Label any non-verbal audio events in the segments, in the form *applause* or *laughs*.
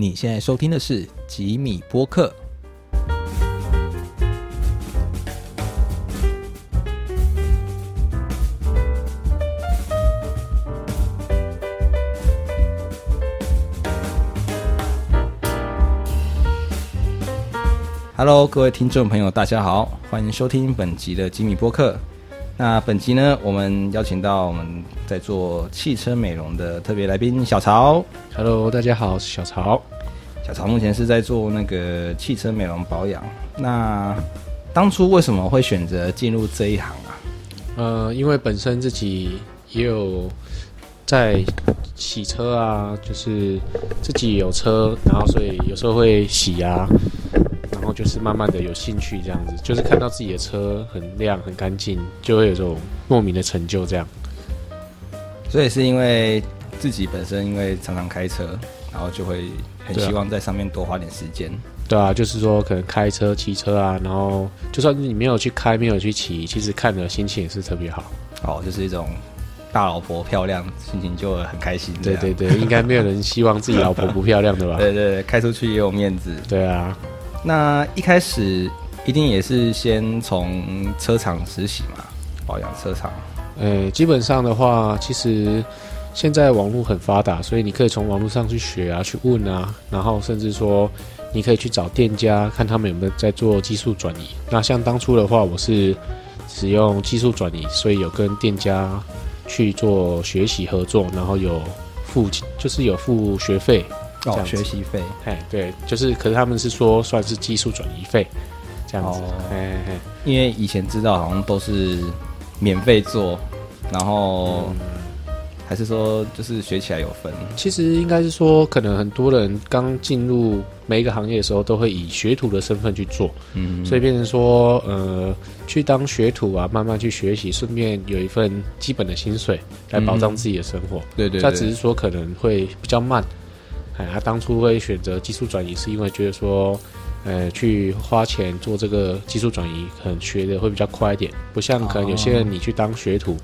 你现在收听的是吉米播客。Hello，各位听众朋友，大家好，欢迎收听本集的吉米播客。那本集呢，我们邀请到我们在做汽车美容的特别来宾小曹。Hello，大家好，我是小曹。小曹目前是在做那个汽车美容保养。那当初为什么会选择进入这一行啊？呃，因为本身自己也有在洗车啊，就是自己有车，然后所以有时候会洗啊，就是慢慢的有兴趣这样子，就是看到自己的车很亮很干净，就会有这种莫名的成就这样。所以是因为自己本身因为常常开车，然后就会很希望在上面多花点时间。对啊，就是说可能开车、骑车啊，然后就算你没有去开、没有去骑，其实看的心情也是特别好。哦，就是一种大老婆漂亮，心情就很开心。对对对，应该没有人希望自己老婆不漂亮的吧？*laughs* 对对对，开出去也有面子。对啊，那一开始一定也是先从车厂实习嘛，保养车厂。呃，基本上的话，其实现在网络很发达，所以你可以从网络上去学啊，去问啊，然后甚至说你可以去找店家，看他们有没有在做技术转移。那像当初的话，我是使用技术转移，所以有跟店家去做学习合作，然后有付就是有付学费。这哦，学习费。哎，对，就是可是他们是说算是技术转移费这样子。哎哎。因为以前知道好像都是免费做，然后还是说就是学起来有分。其实应该是说，可能很多人刚进入每一个行业的时候，都会以学徒的身份去做，嗯，所以变成说，呃，去当学徒啊，慢慢去学习，顺便有一份基本的薪水来保障自己的生活。对对他只，是说可能会比较慢，哎，他当初会选择技术转移，是因为觉得说，呃，去花钱做这个技术转移，可能学的会比较快一点，不像可能有些人你去当学徒，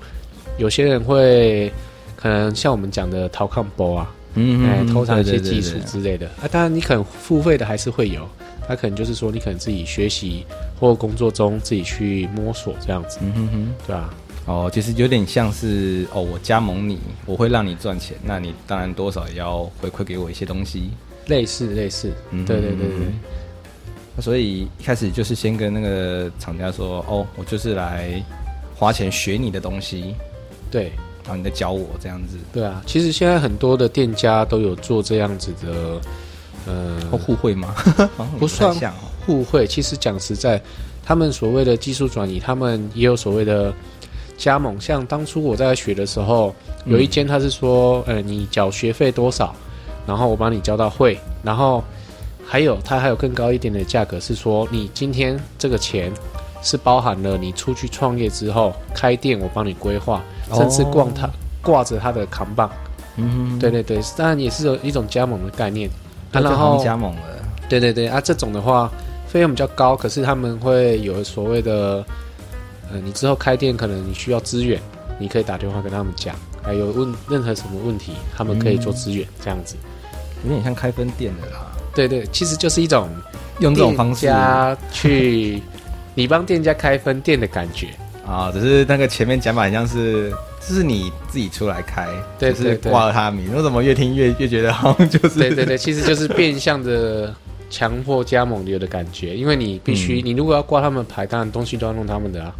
有些人会可能像我们讲的逃抗波啊，嗯哎，偷藏一些技术对之类的。啊，当然你可能付费的还是会有，他可能就是说你可能自己学习或工作中自己去摸索这样子，嗯哼哼。对吧、哦，其实有点像是哦，我加盟你，我会让你赚钱，那你当然多少也要回馈给我一些东西。类似类似，嗯对对对对对。那所以一开始就是先跟那个厂家说，哦，我就是来花钱学你的东西，对然后你再教我这样子，对啊，其实现在很多的店家都有做这样子的，呃，或互惠吗？*laughs* 不算。互惠。其实讲实在，他们所谓的技术转移，他们也有所谓的加盟。像当初我在学的时候，有一间他是说，呃，你缴学费多少，然后我帮你交到会，然后还有他还有更高一点的价格，是说你今天这个钱是包含了你出去创业之后开店，我帮你规划，甚至逛他挂着他的扛棒。嗯，对对对，当然也是有一种加盟的概念。那就然后加盟了。对对对啊，这种的话费用比较高，可是他们会有所谓的，呃，你之后开店可能你需要资源，你可以打电话跟他们讲，还有问任何什么问题，他们可以做资源、这样子。有点像开分店的啦，对对，其实就是一种 *laughs* 用这种方式去你帮店家开分店的感觉。*laughs* 啊，只是那个前面讲法很像是，这是你自己出来开，就是对对对挂了他的名，我怎么越听越越觉得好像就是对对对，其实就是变相的强迫加盟流的感觉，因为你必须，嗯你如果要挂他们牌，当然东西都要弄他们的啊。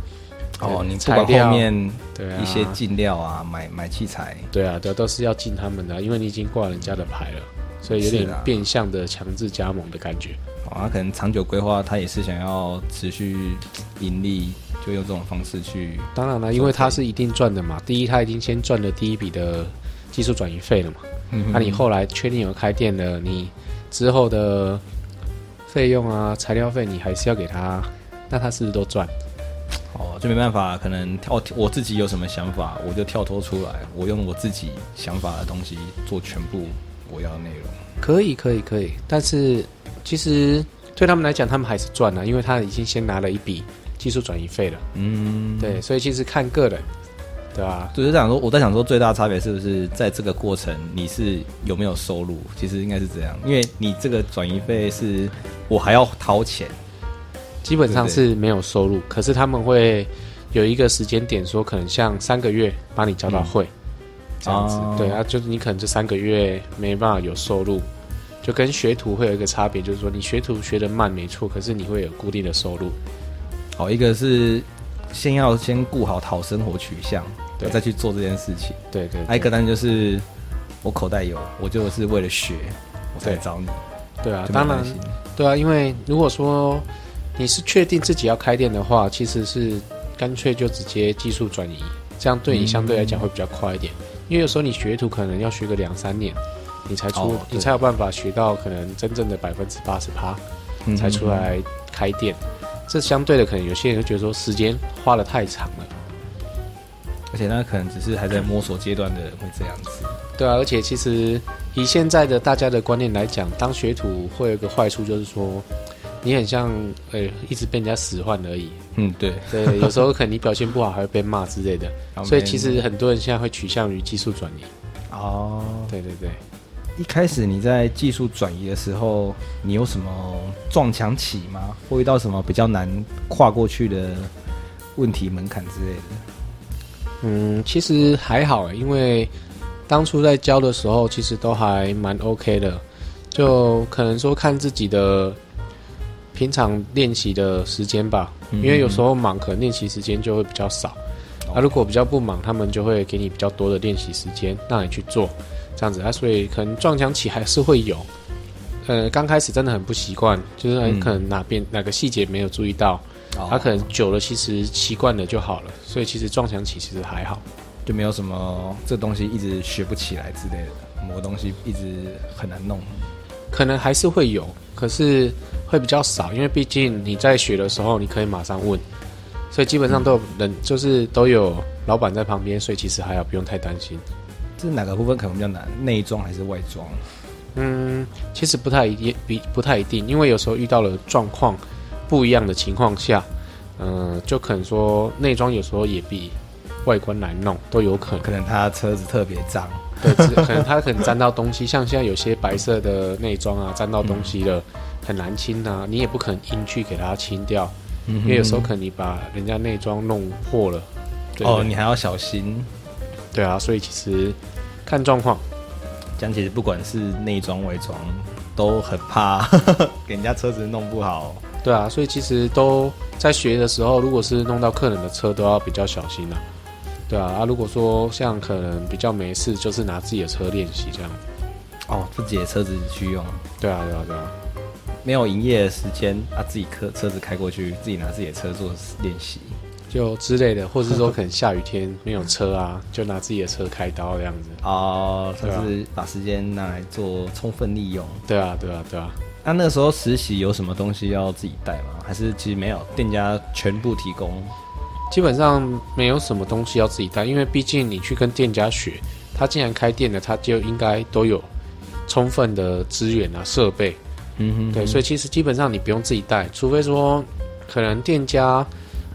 哦，你不管材料后面对啊，一些进料啊，买买器材，对啊，对啊，都是要进他们的啊、因为你已经挂人家的牌了，所以有点变相的强制加盟的感觉。哦，他可能长久规划，他也是想要持续盈利，就用这种方式去，当然了，因为他是一定赚的嘛。第一，他已经先赚了第一笔的技术转移费了嘛。嗯那、你后来确定有开店了，你之后的费用啊、材料费，你还是要给他，那他是不是都赚？哦，就没办法，可能跳我自己有什么想法，我就跳脱出来，我用我自己想法的东西做全部我要的内容。可以，可以，可以。但是其实对他们来讲，他们还是赚了，因为他已经先拿了一笔技术转移费了。嗯，对，所以其实看个人，对啊？就是想说，我在想说，最大的差别是不是在这个过程你是有没有收入？其实应该是这样，因为你这个转移费是我还要掏钱，基本上是没有收入，可是他们会有一个时间点，说可能像三个月帮你交到会，这样子。哦对啊，就是你可能这三个月没办法有收入，就跟学徒会有一个差别，就是说你学徒学的慢没错，可是你会有固定的收入。好，一个是先要先顾好讨生活取向，对再去做这件事情。对对还有一个单就是我口袋有，我就是为了学我才对找你，对啊，当然。对啊，因为如果说你是确定自己要开店的话，其实是干脆就直接技术转移，这样对你相对来讲会比较快一点。因为有时候你学徒可能要学个两三年，你才出，哦你才有办法学到可能真正的百分之八十趴嗯才出来开店。这相对的，可能有些人会觉得说时间花的太长了。而且那可能只是还在摸索阶段的人会这样子。对啊，而且其实以现在的大家的观念来讲，当学徒会有一个坏处，就是说你很像呃一直被人家使唤而已。嗯，对。对，有时候可能你表现不好还会被骂之类的，所以其实很多人现在会取向于技术转移。哦，对对对，一开始你在技术转移的时候，你有什么撞墙起吗？会遇到什么比较难跨过去的问题门槛之类的？嗯，其实还好欸，因为当初在教的时候，其实都还蛮 OK 的，就可能说看自己的平常练习的时间吧，嗯因为有时候忙，可能练习时间就会比较少。啊，如果比较不忙，他们就会给你比较多的练习时间，让你去做，这样子啊，所以可能撞墙期还是会有。呃，刚开始真的很不习惯，就是很嗯可能哪边、哪个细节没有注意到，哦他可能久了其实习惯了就好了，所以其实撞墙期其实还好。就没有什么这东西一直学不起来之类的，某个东西一直很难弄。可能还是会有，可是会比较少，因为毕竟你在学的时候，你可以马上问，所以基本上都有人，就是都有老板在旁边，所以其实还好，不用太担心。这哪个部分可能比较难？内装还是外装？嗯，其实不太一定，比不太一定，因为有时候遇到了状况不一样的情况下，嗯、就可能说内装有时候也比外观难弄，都有可能。可能他车子特别脏，对，可能它可能沾到东西，像现在有些白色的内装啊，沾到东西了，很难清啊，你也不可能硬去给它清掉，因因为有时候可能你把人家内装弄破了，对哦，你还要小心。对啊，所以其实看状况，这样其实不管是内装外装，都很怕 *laughs* 给人家车子弄不好。对啊，所以其实都在学的时候，如果是弄到客人的车，都要比较小心啊。对啊，啊，如果说像可能比较没事，就是拿自己的车练习这样。哦，自己的车子去用，对啊，对啊，对啊。没有营业的时间啊，自己车车子开过去，自己拿自己的车做练习。就之类的，或者是说可能下雨天没有车啊，就拿自己的车开刀这样子。哦，算是把时间拿来做充分利用。对啊，对啊，对啊。那那个时候实习有什么东西要自己带吗？还是其实没有，店家全部提供？基本上没有什么东西要自己带，因为毕竟你去跟店家学，他既然开店了，他就应该都有充分的资源啊、设备。嗯哼对，所以其实基本上你不用自己带，除非说可能店家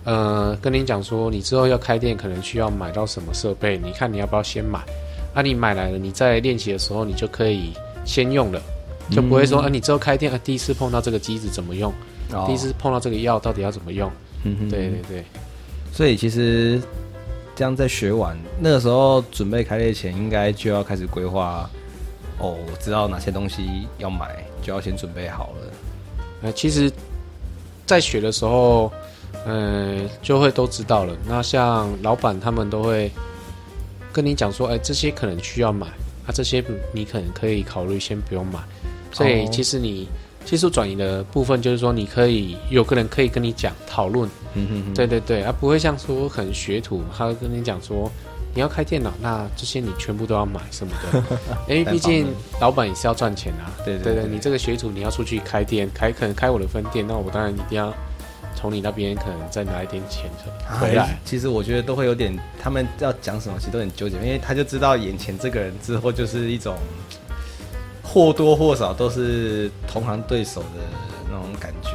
呃跟你讲说你之后要开店，可能需要买到什么设备，你看你要不要先买？啊，你买来了，你在练习的时候你就可以先用了，就不会说啊你之后开店啊第一次碰到这个机子怎么用，哦第一次碰到这个药到底要怎么用？嗯哼对对对。所以其实这样在学完那个时候准备开业前，应该就要开始规划。哦，我知道哪些东西要买，就要先准备好了。呃，其实，在学的时候，嗯、就会都知道了。那像老板他们都会跟你讲说，哎、这些可能需要买，啊，这些你可能可以考虑先不用买。所以哦其实你技术转移的部分，就是说你可以有个人可以跟你讲讨论，嗯哼哼，对对对，啊，不会像说可能学徒他会跟你讲说。你要开电脑，那这些你全部都要买什么的，*laughs* 因为毕竟老板也是要赚钱啊。对对对对，你这个学徒你要出去开店，开可能开我的分店，那我当然一定要从你那边可能再拿一点钱回来。其实我觉得都会有点，他们要讲什么其实都很纠结，因为他就知道眼前这个人之后就是一种或多或少都是同行对手的那种感觉。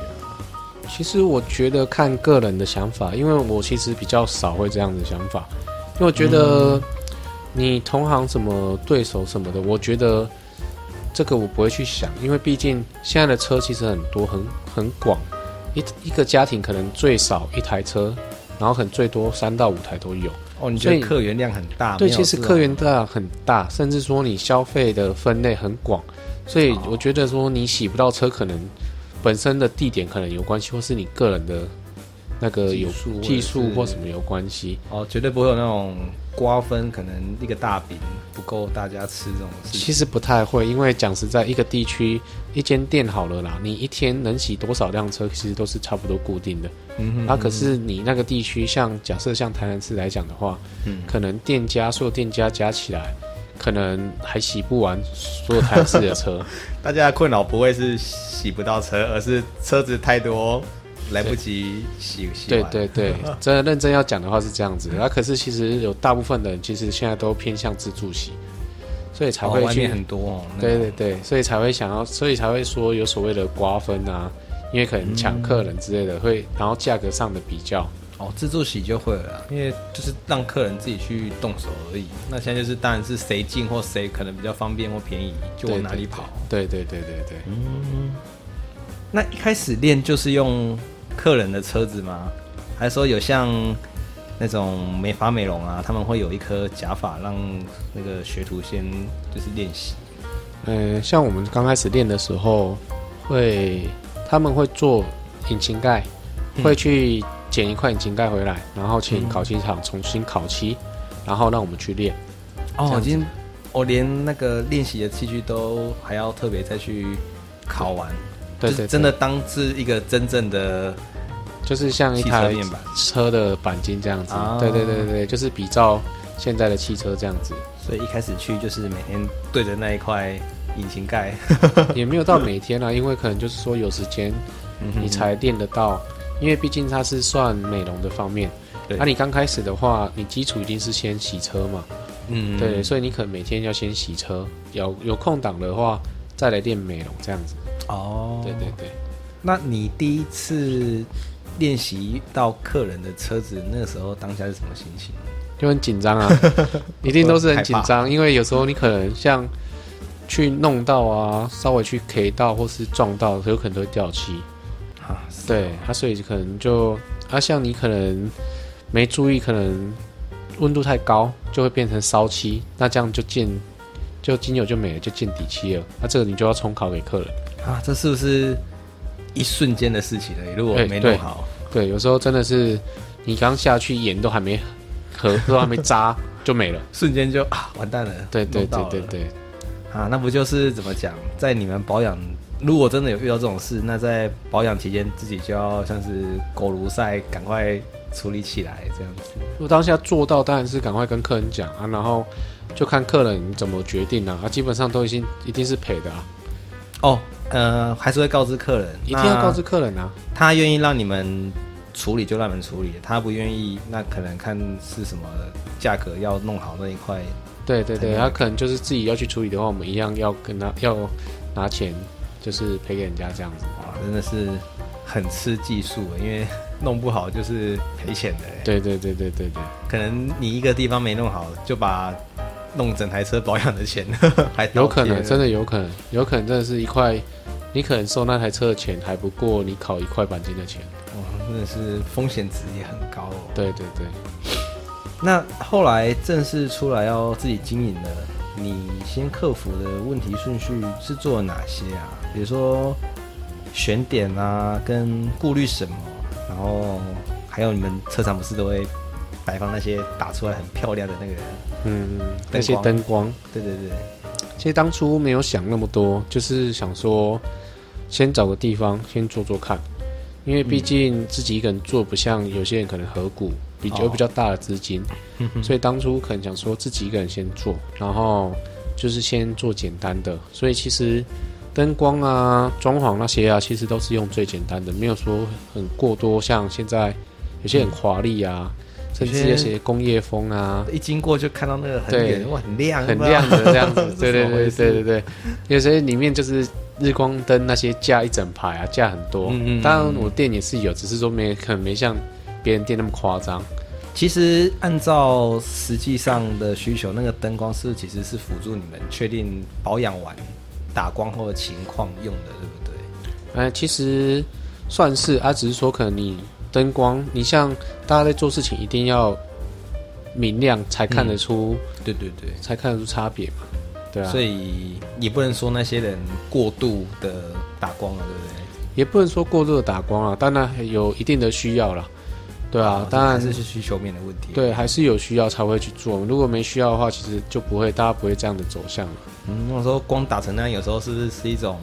其实我觉得看个人的想法，因为我其实比较少会这样的想法，因为我觉得你同行什么对手什么的，我觉得这个我不会去想，因为毕竟现在的车其实很多，很很广，一一个家庭可能最少一台车，然后可能最多三到五台都有。哦，你觉得客源量很大？对，其实客源量很大，甚至说你消费的分类很广，所以我觉得说你洗不到车，可能本身的地点可能有关系，或是你个人的。那个有技术或什么有关系哦，绝对不会有那种瓜分，可能一个大饼不够大家吃这种事。其实不太会，因为讲实在，一个地区一间店好了啦，你一天能洗多少辆车，其实都是差不多固定的。嗯哼。啊，可是你那个地区，像假设像台南市来讲的话，嗯，可能店家所有店家加起来，可能还洗不完所有台南市的车。*laughs* 大家的困扰不会是洗不到车，而是车子太多。来不及洗洗对对对，*laughs* 真的认真要讲的话是这样子。那可是其实有大部分的人其实现在都偏向自助洗，所以才会去很多。哦对对对，所以才会想要，所以才会说有所谓的瓜分啊，因为可能抢客人之类的会，然后价格上的比较。哦，自助洗就会了，因为就是让客人自己去动手而已。那现在就是当然是谁进或谁可能比较方便或便宜，就往哪里跑。对对对对对。嗯，那一开始练就是用。客人的车子吗？还是说有像那种美发美容啊？他们会有一颗假发，让那个学徒先就是练习。嗯，像我们刚开始练的时候，会他们会做引擎盖，会去捡一块引擎盖回来，然后请烤漆厂重新烤漆，然后让我们去练。哦，今天我连那个练习的器具都还要特别再去考完。对对，真的当是一个真正的，就是像一台车的钣金这样子。对对对对就是比照现在的汽车这样子。所以一开始去就是每天对着那一块引擎盖，*laughs* 也没有到每天啊，*laughs* 因为可能就是说有时间你才练得到，因为毕竟它是算美容的方面。那你刚开始的话，你基础一定是先洗车嘛。嗯。对，所以你可能每天要先洗车，有有空档的话再来练美容这样子。哦，对对对，那你第一次练习到客人的车子，那个时候当下是什么心情？就很紧张啊，*laughs* 一定都是很紧张，因为有时候你可能像去弄到啊，稍微去 K 到或是撞到，有可能都会掉漆啊。对，他所以可能就啊，像你可能没注意，可能温度太高就会变成烧漆，那这样就见就精油就没了，就见底漆了。那这个你就要重考给客人。啊，这是不是一瞬间的事情了？如果没弄好，对，有时候真的是你刚下去盐都还没和 *laughs* 都还没扎就没了，瞬间就啊完蛋了。对对对对对，啊，那不就是怎么讲？在你们保养，如果真的有遇到这种事，那在保养期间自己就要像是狗如赛，赶快处理起来这样子。如果当下做到，当然是赶快跟客人讲啊，然后就看客人怎么决定啊。啊，基本上都已经一定是赔的啊。哦。呃，还是会告知客人，一定要告知客人啊。他愿意让你们处理就让你们处理，他不愿意，那可能看是什么价格要弄好那一块。对对对，他可能就是自己要去处理的话，我们一样要跟他要拿钱，就是赔给人家这样子。哇，真的是很吃技术，因为弄不好就是赔钱的。对对对对对对，可能你一个地方没弄好，就把。弄整台车保养的钱，*laughs* 还有可能，真的有可能，有可能真的是一块，你可能收那台车的钱还不过你考一块钣金的钱，哇，真的是风险值也很高哦。对对对，那后来正式出来要自己经营了，你先克服的问题顺序是做了哪些啊？比如说选点啊，跟顾虑什么，然后还有你们车厂不是都会。摆放那些打出来很漂亮的那个，嗯，那些灯光，对对对。其实当初没有想那么多，就是想说，先找个地方先做做看，因为毕竟自己一个人做不像有些人可能合股，比较比较大的资金，所以当初可能想说自己一个人先做，然后就是先做简单的。所以其实灯光啊、装潢那些啊，其实都是用最简单的，没有说很过多，像现在有些很华丽啊。甚至有些工业风啊，一经过就看到那个很远哇，很亮，很亮的这样子。*laughs* 对对对对对对，有些里面就是日光灯那些架一整排啊，架很多。嗯嗯。当然我店也是有，只是说没可能没像别人店那么夸张。其实按照实际上的需求，那个灯光是其实是辅助你们确定保养完打光后的情况用的，对不对？呃，其实算是啊，只是说可能你灯光，你像大家在做事情一定要明亮才看得出，对对对，才看得出差别嘛。对啊，所以也不能说那些人过度的打光了，对不对？也不能说过度的打光啊，当然有一定的需要了。对啊，当然这是需求面的问题。对，还是有需要才会去做。如果没需要的话，其实就不会，大家不会这样的走向了。嗯，我说光打成那样，有时候是是一种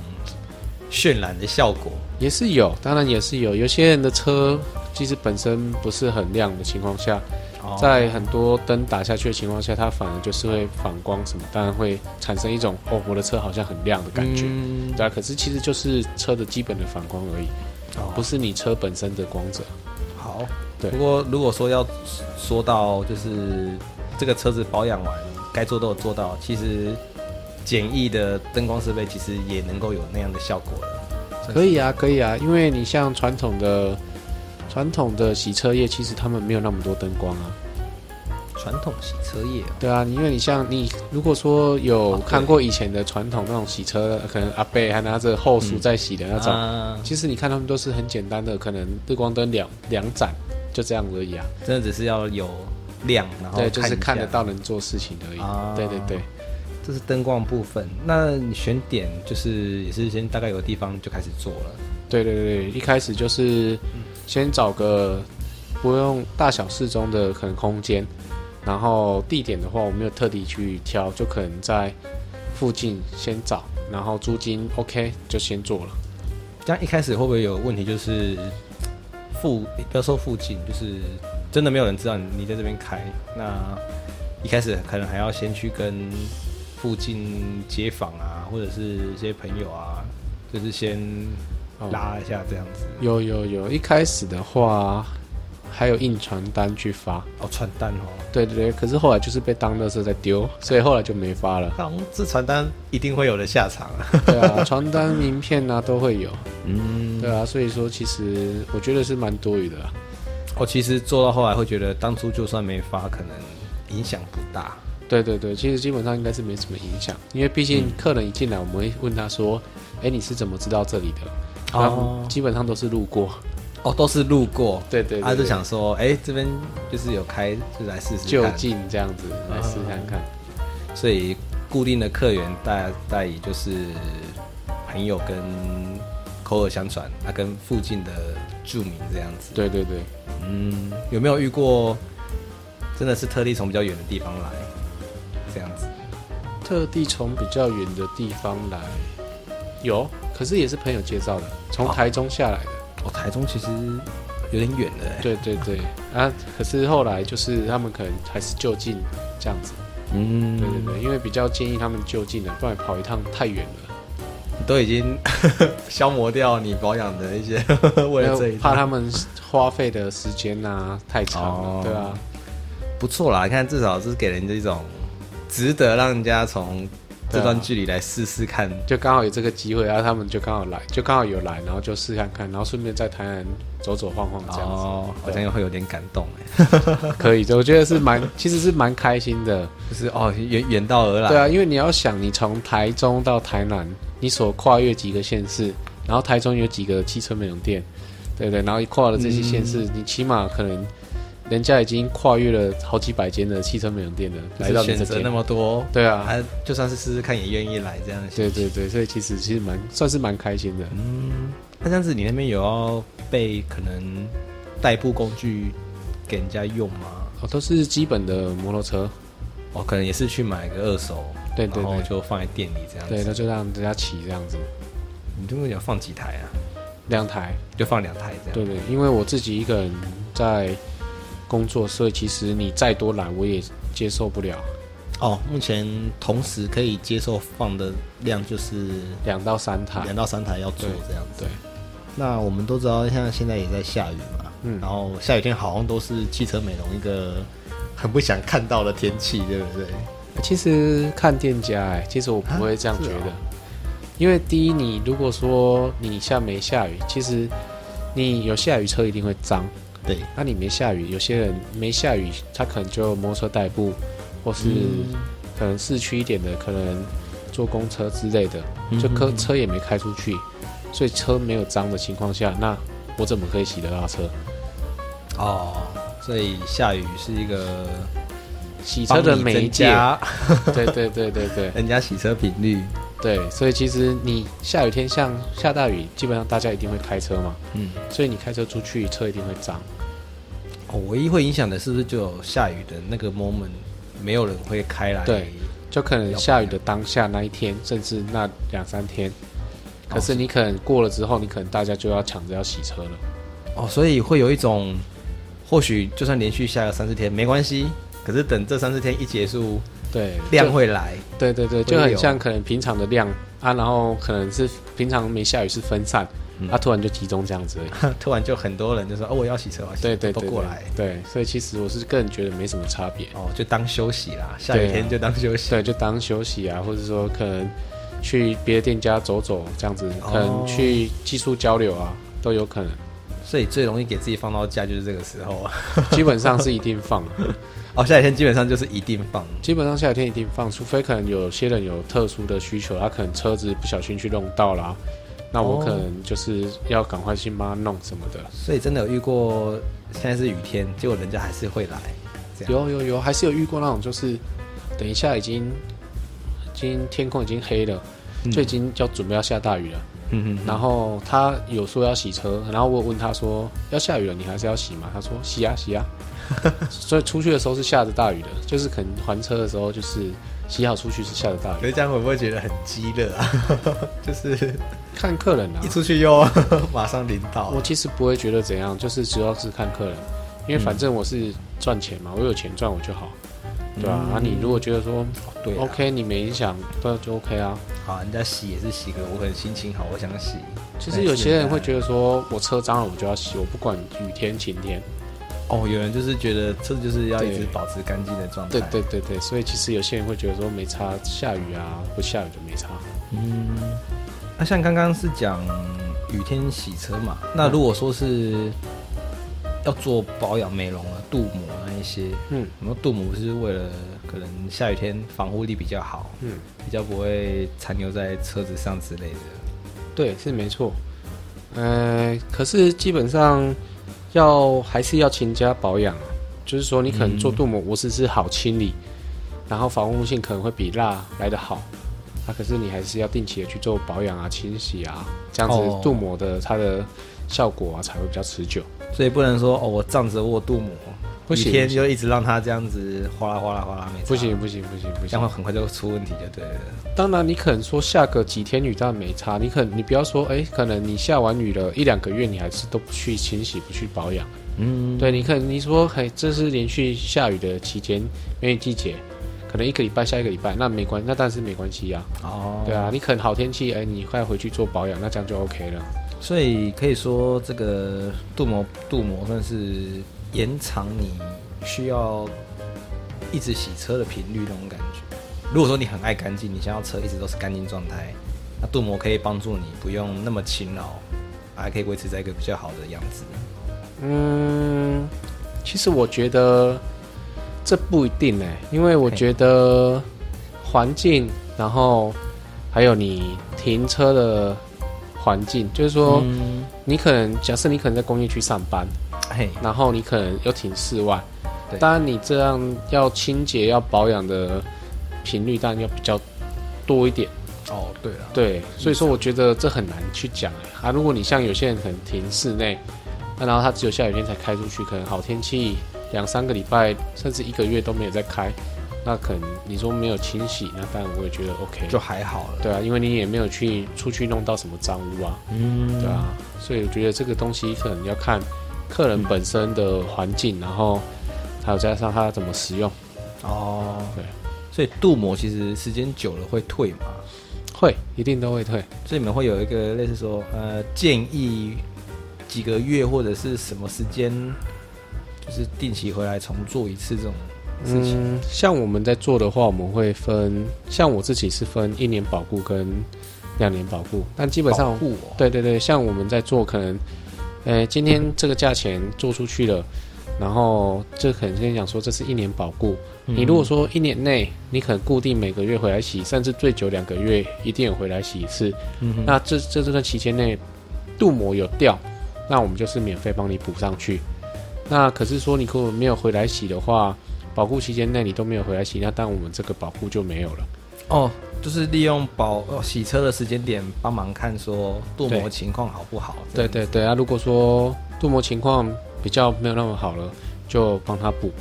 渲染的效果？也是有，当然也是有。有些人的车其实本身不是很亮的情况下，在很多灯打下去的情况下，它反而就是会反光什么，当然会产生一种哦，我的车好像很亮的感觉。对啊，可是其实就是车的基本的反光而已，不是你车本身的光泽。好。对不过，如果说要说到就是这个车子保养完，该做都有做到，其实简易的灯光设备其实也能够有那样的效果了。可以啊，可以啊，因为你像传统的传统的洗车业，其实他们没有那么多灯光啊。传统洗车业，对啊，因为你像你如果说有看过以前的传统那种洗车，可能阿贝还拿着后梳在洗的那种，其实你看他们都是很简单的，可能日光灯两两盏。就这样而已啊，真的只是要有亮，然后对，就是看得到能做事情而已。对对对，这是灯光部分。那你选点就是也是先大概有个地方就开始做了。对对对，一开始就是先找个不用大小适中的可能空间，然后地点的话我没有特地去挑，就可能在附近先找，然后租金 OK 就先做了。这样一开始会不会有问题？就是。附不要说附近，就是真的没有人知道你在这边开。那一开始可能还要先去跟附近街坊啊，或者是一些朋友啊，就是先拉一下这样子。有有有，一开始的话。还有印传单去发哦，传单哦，对对对，可是后来就是被当乐色在丢，所以后来就没发了。这传单一定会有的下场啊！对啊，传单、名片啊都会有，嗯，对啊，所以说其实我觉得是蛮多余的。我其实做到后来会觉得，当初就算没发，可能影响不大。对对对，其实基本上应该是没什么影响，因为毕竟客人一进来，我们会问他说：“哎，你是怎么知道这里的？”哦，基本上都是路过。哦，都是路过，对对，他就想说，哎，这边就是有开，就来试试，就近这样子来试看看。所以固定的客源大大以就是朋友跟口耳相传，啊，跟附近的住民这样子。对对对，嗯，有没有遇过真的是特地从比较远的地方来这样子？特地从比较远的地方来，有，可是也是朋友介绍的，从台中下来的。哦，台中其实有点远的。对对对，啊，可是后来就是他们可能还是就近这样子。嗯，对对对，因为比较建议他们就近的，不然跑一趟太远了。都已经 *laughs* 消磨掉你保养的一些，*laughs* 为了这一怕他们花费的时间啊太长了，对啊。不错啦，你看至少是给人一种值得让人家从。这段距离来试试看，就刚好有这个机会，然后他们就刚好来，就刚好有来，然后就试看看，然后顺便在台南走走晃晃这样子，好像又会有点感动哎。*laughs* 可以，我觉得是蛮，其实是蛮开心的，就是哦，远远道而来。对啊，因为你要想，你从台中到台南，你所跨越几个县市，然后台中有几个汽车美容店，对不对？然后一跨了这些县市，你起码可能。人家已经跨越了好几百间的汽车美容店了，来到选择那么多，对啊，还就算是试试看也愿意来这样。对对对，所以其实其实蛮算是蛮开心的。嗯，那这样子你那边有要备可能代步工具给人家用吗？哦，都是基本的摩托车，哦，可能也是去买个二手，对对，然后就放在店里这样。对，那就让人家骑这样子。你这边要放几台啊？两台，就放两台这样。对对，因为我自己一个人在。工作，所以其实你再多懒，我也接受不了。哦，目前同时可以接受放的量就是两到三台，两到三台要做这样子。对，那我们都知道，像现在也在下雨嘛，嗯，然后下雨天好像都是汽车美容一个很不想看到的天气，对不对？其实看店家，哎，其实我不会这样觉得，因为第一，你如果说你下没下雨，其实你有下雨车一定会脏。对，那你没下雨，有些人没下雨，他可能就摩托车代步，或是嗯。可能市区一点的，可能坐公车之类的，嗯就车车也没开出去，所以车没有脏的情况下，那我怎么可以洗得到车？哦，所以下雨是一个洗车的媒介，加。对对对对对。人家 *laughs* 洗车频率。对，所以其实你下雨天像下大雨，基本上大家一定会开车嘛，嗯，所以你开车出去，车一定会脏。哦，唯一会影响的是不是就有下雨的那个 moment，没有人会开来？对就可能下雨的当下那一天，甚至那两三天，可是你可能过了之后，你可能大家就要抢着要洗车了。哦，所以会有一种，或许就算连续下个三四天没关系，可是等这三四天一结束，对，量就会来。对对对，就很像可能平常的量啊，然后可能是平常没下雨是分散，嗯啊，突然就集中这样子而已。*laughs* 突然就很多人就说：“哦，我要洗车，我要洗车对对对，对都过来。对，所以其实我是个人觉得没什么差别。哦，就当休息啦，下雨天就当休息。对，就当休息啊，或者说可能去别的店家走走这样子，哦可能去技术交流啊，都有可能。所以最容易给自己放到假就是这个时候啊。基本上是一定放，*laughs* 哦，下雨天基本上就是一定放。基本上下雨天一定放，除非可能有些人有特殊的需求，他可能车子不小心去弄到啦，那我哦可能就是要赶快去帮他弄什么的。所以真的有遇过，现在是雨天，结果人家还是会来。这样有有有，还是有遇过那种，就是等一下已经已经天空已经黑了，就已经要准备要下大雨了。嗯嗯然后他有说要洗车，然后我有问他说要下雨了，你还是要洗吗？他说洗啊洗啊。*laughs* 所以出去的时候是下着大雨的，就是可能还车的时候就是洗好出去是下着大雨。可是这样会不会觉得很激烈啊？*laughs* 就是看客人啊一，出去又马上淋到我。其实不会觉得怎样，就是主要是看客人，因为反正我是赚钱嘛，我有钱赚我就好，对吧、嗯啊？你如果觉得说对啊 OK，你没影响，那就 OK 啊。好，人家洗也是洗个，我可能心情好，我想洗。其实有些人会觉得说我车脏了我就要洗，我不管雨天晴天。哦，有人就是觉得车子就是要一直保持干净的状态。对对对对，所以其实有些人会觉得说没差，下雨啊不下雨就没差。嗯，那像刚刚是讲雨天洗车嘛，那如果说是要做保养美容啊、镀膜那一些，嗯什么镀膜不是为了可能下雨天防护力比较好，嗯，比较不会残留在车子上之类的。对，是没错。呃，可是基本上要还是要勤加保养啊，就是说你可能做镀膜，我只是好清理，然后防护性可能会比蜡来得好。啊，可是你还是要定期的去做保养啊、清洗啊，这样子哦镀膜的它的效果啊才会比较持久。所以不能说哦，我仗着我镀膜，不行就一直让它这样子哗啦哗啦哗啦，没不行，不行不行不行这样会，很快就出问题就对了。当然，你可能说下个几天雨当然没差，你可能你不要说，哎、可能你下完雨了一两个月，你还是都不去清洗、不去保养。嗯，对你可能你说，嘿，这是连续下雨的期间，梅雨季节，可能一个礼拜下一个礼拜，那没关，那但是没关系呀、哦，对啊，你可能好天气，哎、你快回去做保养，那这样就 OK 了。所以可以说，这个镀膜镀膜算是延长你需要一直洗车的频率那种感觉。如果说你很爱干净，你想要车一直都是干净状态，那镀膜可以帮助你不用那么勤劳，还可以维持在一个比较好的样子。嗯，其实我觉得这不一定哎、因为我觉得环境，然后还有你停车的环境，就是说。嗯，你可能假设你可能在工业区上班，嘿，然后你可能又停室外，对当然你这样要清洁要保养的频率当然要比较多一点。哦，对了，对，所以说我觉得这很难去讲啊。如果你像有些人可能停室内，那然后他只有下雨天才开出去，可能好天气两三个礼拜甚至一个月都没有再开，那可能你说没有清洗，那当然我也觉得 OK。就还好了。对啊，因为你也没有去出去弄到什么脏污啊。嗯，对啊，所以我觉得这个东西可能要看客人本身的环境，然后还有加上他怎么使用，哦，对，所以镀膜其实时间久了会退嘛。会一定都会退。所以你们会有一个类似说，呃，建议几个月或者是什么时间，就是定期回来重做一次这种事情。嗯，像我们在做的话，我们会分，像我自己是分一年保固跟两年保固，但基本上对对对，像我们在做可能呃，今天这个价钱做出去了，然后这可能跟你讲说这是一年保固。你如果说一年内你可能固定每个月回来洗，甚至最久两个月一定有回来洗一次，嗯那这这这段期间内镀膜有掉，那我们就是免费帮你补上去。那可是说你如果没有回来洗的话，保护期间内你都没有回来洗，那当然我们这个保护就没有了。哦，就是利用保哦洗车的时间点帮忙看说镀膜情况好不好。对对对啊，如果说镀膜情况比较没有那么好了，就帮他补。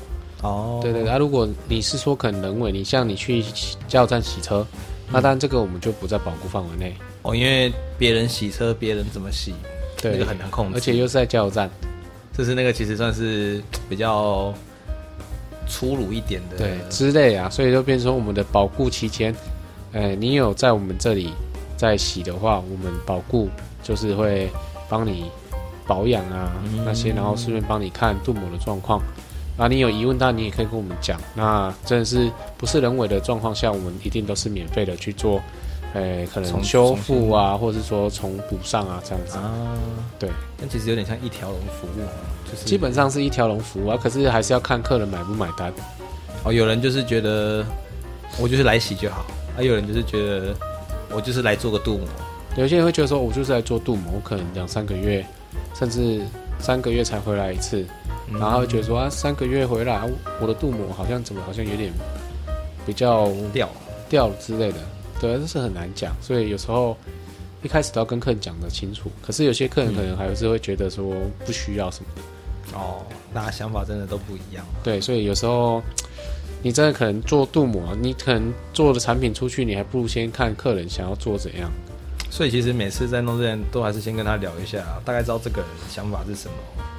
哦，对对对啊，如果你是说可能人为，你像你去加油站洗车，那当然这个我们就不在保护范围内。哦，因为别人洗车，别人怎么洗，对那个很难控制，而且又是在加油站，就是那个其实算是比较粗鲁一点的，对之类啊，所以就变成我们的保固期间，呃，你有在我们这里在洗的话，我们保固就是会帮你保养啊、嗯那些，然后顺便帮你看镀膜的状况。啊，你有疑问，当然你也可以跟我们讲。那真的是不是人为的状况下，我们一定都是免费的去做，呃，可能重修复啊，或者是说重补上啊，这样子。啊，对，但其实有点像一条龙服务，就是基本上是一条龙服务啊，可是还是要看客人买不买单。哦，有人就是觉得我就是来洗就好，啊，有人就是觉得我就是来做个镀膜，有些人会觉得说，我就是来做镀膜，我可能两三个月，甚至三个月才回来一次，嗯。然后觉得说啊，三个月回来，啊我的镀膜好像怎么好像有点比较掉，掉之类的，对，这是很难讲，所以有时候一开始都要跟客人讲得清楚，可是有些客人可能还是会觉得说不需要什么的，哦，大家想法真的都不一样，对，所以有时候你真的可能做镀膜，你可能做的产品出去，你还不如先看客人想要做怎样。所以其实每次在弄之前都还是先跟他聊一下，大概知道这个人想法是什么，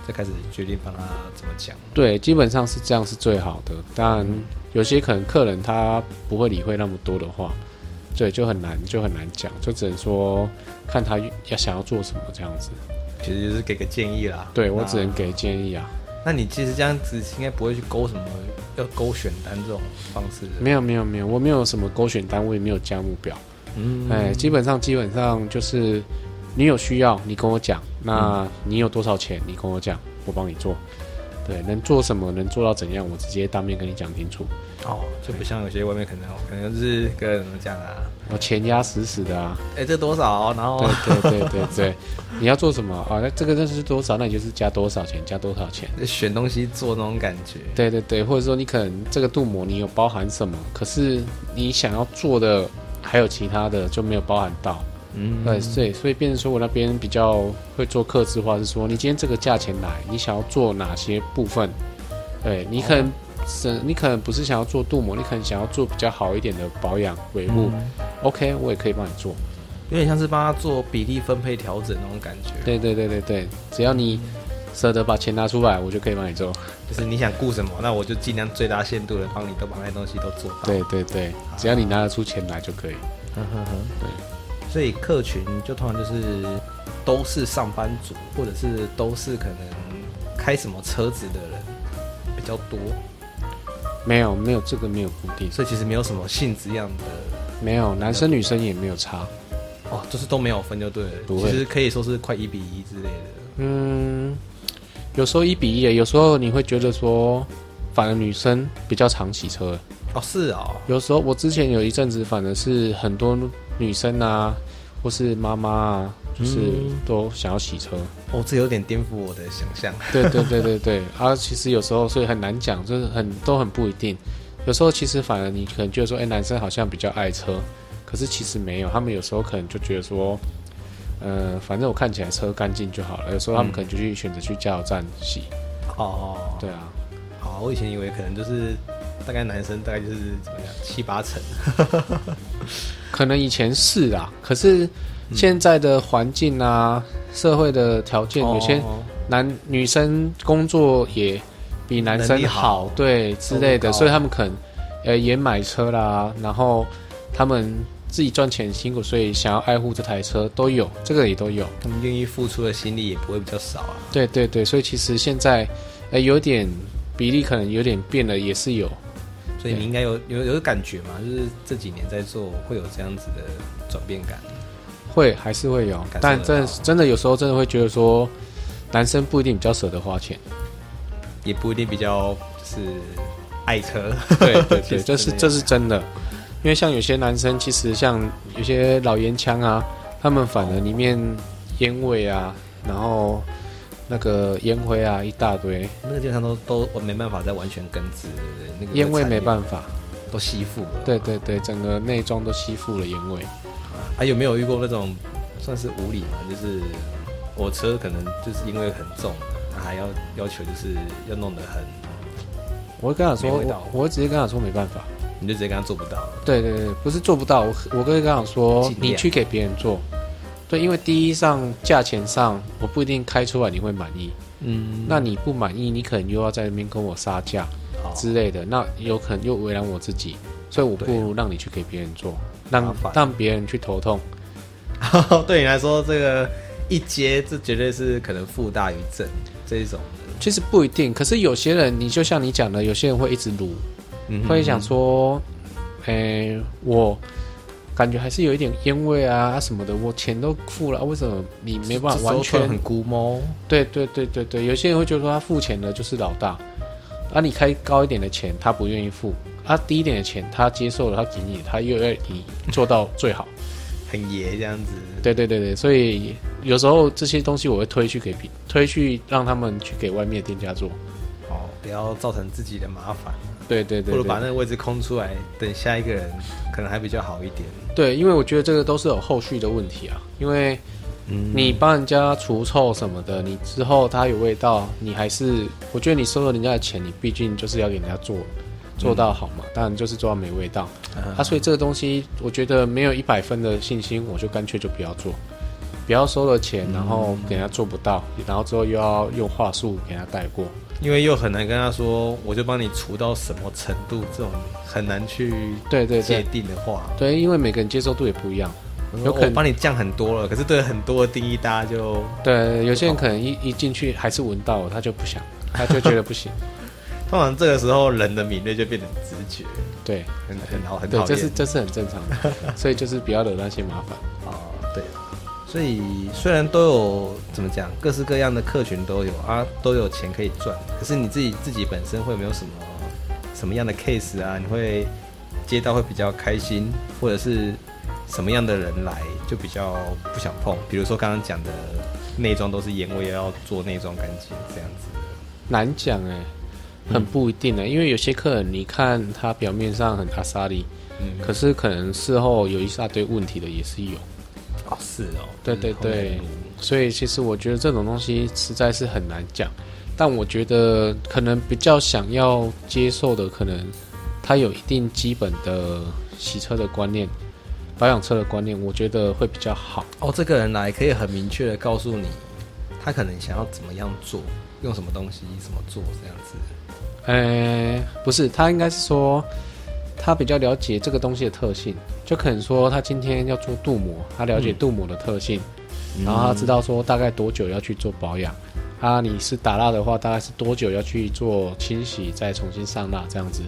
再开始决定帮他怎么讲。对，基本上是这样是最好的。当然，有些可能客人他不会理会那么多的话，对，就很难就很难讲，就只能说看他要想要做什么这样子。其实就是给个建议啦。对我只能给建议啊。那你其实这样子应该不会去勾什么要勾选单这种方式的。没有没有没有，我没有什么勾选单位，没有加目标。嗯哎、基本上基本上就是你有需要，你跟我讲，那你有多少钱，你跟我讲，我帮你做。对，能做什么，能做到怎样，我直接当面跟你讲清楚。哦，就不像有些外面可能可能就是跟怎么讲啊，我钱压死死的啊。哎、这多少？然后对对对对对，*laughs* 你要做什么啊？那这个认识是多少？那你就是加多少钱，加多少钱。选东西做那种感觉。对对对，或者说你可能这个镀膜你有包含什么，可是你想要做的还有其他的就没有包含到。嗯对对，所以变成说我那边比较会做客制化，是说你今天这个价钱来，你想要做哪些部分？对你可能是你可能不是想要做镀膜，你可能想要做比较好一点的保养维护。OK，我也可以帮你做。有点像是帮他做比例分配调整那种感觉。，对对对对对，只要你舍得把钱拿出来，我就可以帮你做。就是你想顾什么，那我就尽量最大限度的帮你都把那些东西都做到。对对对，只要你拿得出钱来就可以。对。所以客群就通常就是都是上班族，或者是都是可能开什么车子的人比较多，没有没有这个没有固定，所以其实没有什么性质样的没有男生女生也没有差。哦，就是都没有分就对了。不会其实可以说是快一比一之类的。嗯，有时候一比一，有时候你会觉得说，反而女生比较常骑车。哦，是哦，有时候我之前有一阵子，反而是很多女生啊，或是妈妈啊，就是嗯都想要洗车。哦，这有点颠覆我的想象。对对对对对，*laughs* 啊，其实有时候所以很难讲，就是很都很不一定。有时候其实反而你可能觉得说，哎、男生好像比较爱车，可是其实没有，他们有时候可能就觉得说，呃，反正我看起来车干净就好了。有时候他们可能就去选择去加油站洗。哦，对啊，好，我以前以为可能就是大概男生大概就是怎么样七八成。*laughs* 可能以前是啊，可是现在的环境啊，社会的条件，有些哦男女生工作也比男生好，对之类的，所以他们可能呃也买车啦，然后他们自己赚钱辛苦，所以想要爱护这台车都有，这个也都有。他们愿意付出的心力也不会比较少啊。对对对，所以其实现在呃有点比例可能有点变了，也是有。所以你应该有有有感觉嘛，就是这几年在做会有这样子的转变感。会还是会有但真的真的有时候真的会觉得说，男生不一定比较舍得花钱，也不一定比较就是爱车。对对其对，*laughs* 这是这是真的，因为像有些男生，其实像有些老烟枪啊，他们反而里面烟味啊，然后那个烟灰啊一大堆，那个基本上都都我没办法再完全根治，对不对？那个烟味没法，办法，都吸附了。对对对，整个内装都吸附了烟味。啊，有没有遇过那种算是无理嘛？就是我车可能就是因为很重，还要要求就是要弄得很，我会跟他说，我我会直接跟他说没办法。你就直接跟他做不到。对对对，不是做不到，我我会跟他说你去给别人做。对，因为第一上价钱上，我不一定开出来你会满意。嗯那你不满意，你可能又要在那边跟我杀价好之类的，那有可能又为难我自己，所以我不对如让你去给别人做，麻让让别人去头痛。*laughs* 对你来说，这个一接这绝对是可能负大于正这一种。其实不一定，可是有些人，你就像你讲的，有些人会一直撸，嗯会想说，诶、我感觉还是有一点烟味啊什么的，我钱都付了，为什么你没办法完全很估摸。对对对对对，有些人会觉得说他付钱的就是老大，啊，你开高一点的钱他不愿意付，啊，低一点的钱他接受了，他给你，他又要你做到最好。很爷这样子。对对对对，所以有时候这些东西我会推去给别推去让他们去给外面的店家做。哦，不要造成自己的麻烦，对对对不如把那，个位置空出来，等下一个人可能还比较好一点。对，因为我觉得这个都是有后续的问题啊，因为嗯。你帮人家除臭什么的，你之后它有味道，你还是我觉得你收了人家的钱，你毕竟就是要给人家做做到好嘛，当然就是做到没味道。啊，所以这个东西我觉得没有一百分的信心，我就干脆就不要做，不要收了钱，然后给人家做不到，然后之后又要用话术给人家带过。因为又很难跟他说，我就帮你除到什么程度，这种很难去界对对。界定的话，对，因为每个人接受度也不一样。有可能我帮你降很多了，可是对很多的定义，大家就对，有些人可能一一进去还是闻到，他就不想，他就觉得不行。*laughs* 通常这个时候人的敏锐就变成直觉，对很很好很对，讨厌。这是这是很正常的，*laughs* 所以就是不要惹那些麻烦。哦，对，所以虽然都有怎么讲，各式各样的客群都有啊，都有钱可以赚，可是你自己自己本身会没有什么什么样的 case 啊？你会接到会比较开心，或者是什么样的人来就比较不想碰？比如说刚刚讲的内装都是烟味，要做内装干净这样子。难讲哎、很不一定的、因为有些客人你看他表面上很阿萨利，嗯，可是可能事后有一大堆问题的也是有。哦是哦，对对对，所以其实我觉得这种东西实在是很难讲，但我觉得可能比较想要接受的，可能他有一定基本的洗车的观念、保养车的观念，我觉得会比较好。哦，这个人来可以很明确的告诉你，他可能想要怎么样做，用什么东西怎么做这样子。呃，不是，他应该是说他比较了解这个东西的特性，就可能说他今天要做镀膜，他了解嗯镀膜的特性，然后他知道说大概多久要去做保养。啊，你是打蜡的话，大概是多久要去做清洗，再重新上蜡这样子，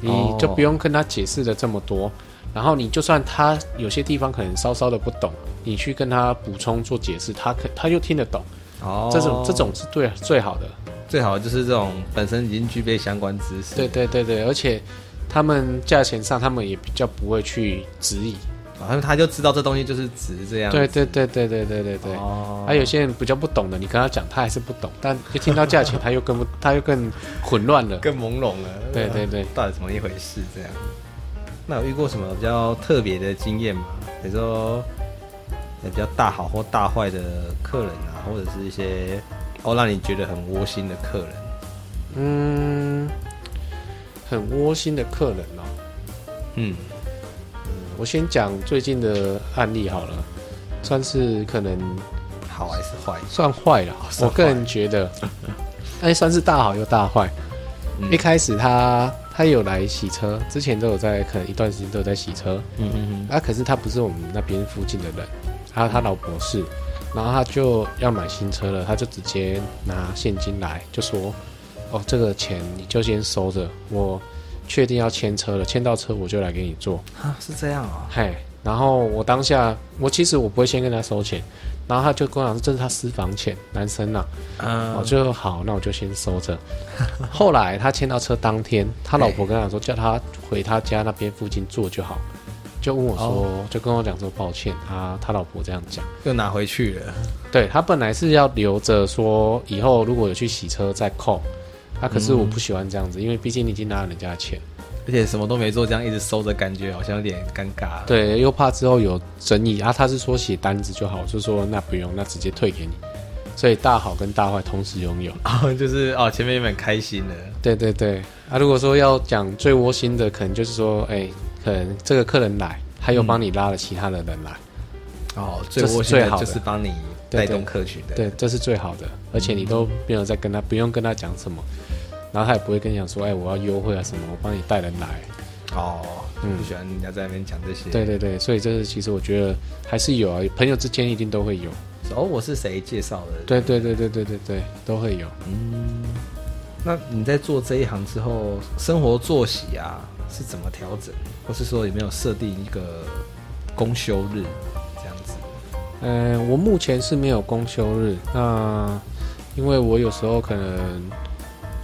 你哦就不用跟他解释的这么多。然后你就算他有些地方可能稍稍的不懂，你去跟他补充做解释，他可他就听得懂。哦这种这种是对最好的。最好就是这种本身已经具备相关知识，对对对对，而且他们价钱上，他们也比较不会去质疑。好像他就知道这东西就是值这样。对对对对对对对对。哦，还有些人比较不懂的，你跟他讲，他还是不懂，但一听到价钱，他又更不，他又更混乱了。更朦胧了。对对对，到底怎么一回事？这样。那有遇过什么比较特别的经验吗？比如说，呃比较大好或大坏的客人啊，或者是一些哦让你觉得很窝心的客人。嗯，很窝心的客人哦。嗯，我先讲最近的案例好了，算是可能好还是坏？算坏了。算我个人觉得，哎，算是大好又大坏。嗯一开始他他有来洗车，之前都有在，可能一段时间都有在洗车。嗯嗯啊，可是他不是我们那边附近的人，还有他老婆是，然后他就要买新车了，他就直接拿现金来，就说，哦，这个钱你就先收着，我确定要签车了，签到车我就来给你做，啊，是这样啊、嘿，然后我当下我其实我不会先跟他收钱，然后他就跟我讲说这是他私房钱，男生呐、嗯我就好，那我就先收着。*laughs* 后来他签到车当天，他老婆跟他讲说，叫他回他家那边附近坐就好，就问我说，哦就跟我讲说抱歉，他他老婆这样讲。又拿回去了。对他本来是要留着说以后如果有去洗车再扣，啊，可是我不喜欢这样子，因为毕竟你已经拿了人家的钱，而且什么都没做，这样一直收着，感觉好像有点尴尬。，对，又怕之后有争议啊。他是说写单子就好，就说那不用，那直接退给你。所以大好跟大坏同时拥有。*laughs* 哦，就是哦，前面原本开心的，对对对，啊，如果说要讲最窝心的，可能就是说，哎，可能这个客人来，他又帮你拉了其他的人来，哦，最窝心的就是帮你带动客群的。对，这是最好的，而且你都没有再跟他，不用跟他讲什么，然后他也不会跟你讲说，哎，我要优惠啊什么，我帮你带人来。哦，嗯不喜欢人家在那边讲这些。对对对，所以这是其实我觉得还是有啊，朋友之间一定都会有。哦，我是谁介绍的？对对对对对对对，都会有。嗯，那你在做这一行之后，生活作息啊是怎么调整，或是说有没有设定一个公休日这样子？嗯、我目前是没有公休日，那因为我有时候可能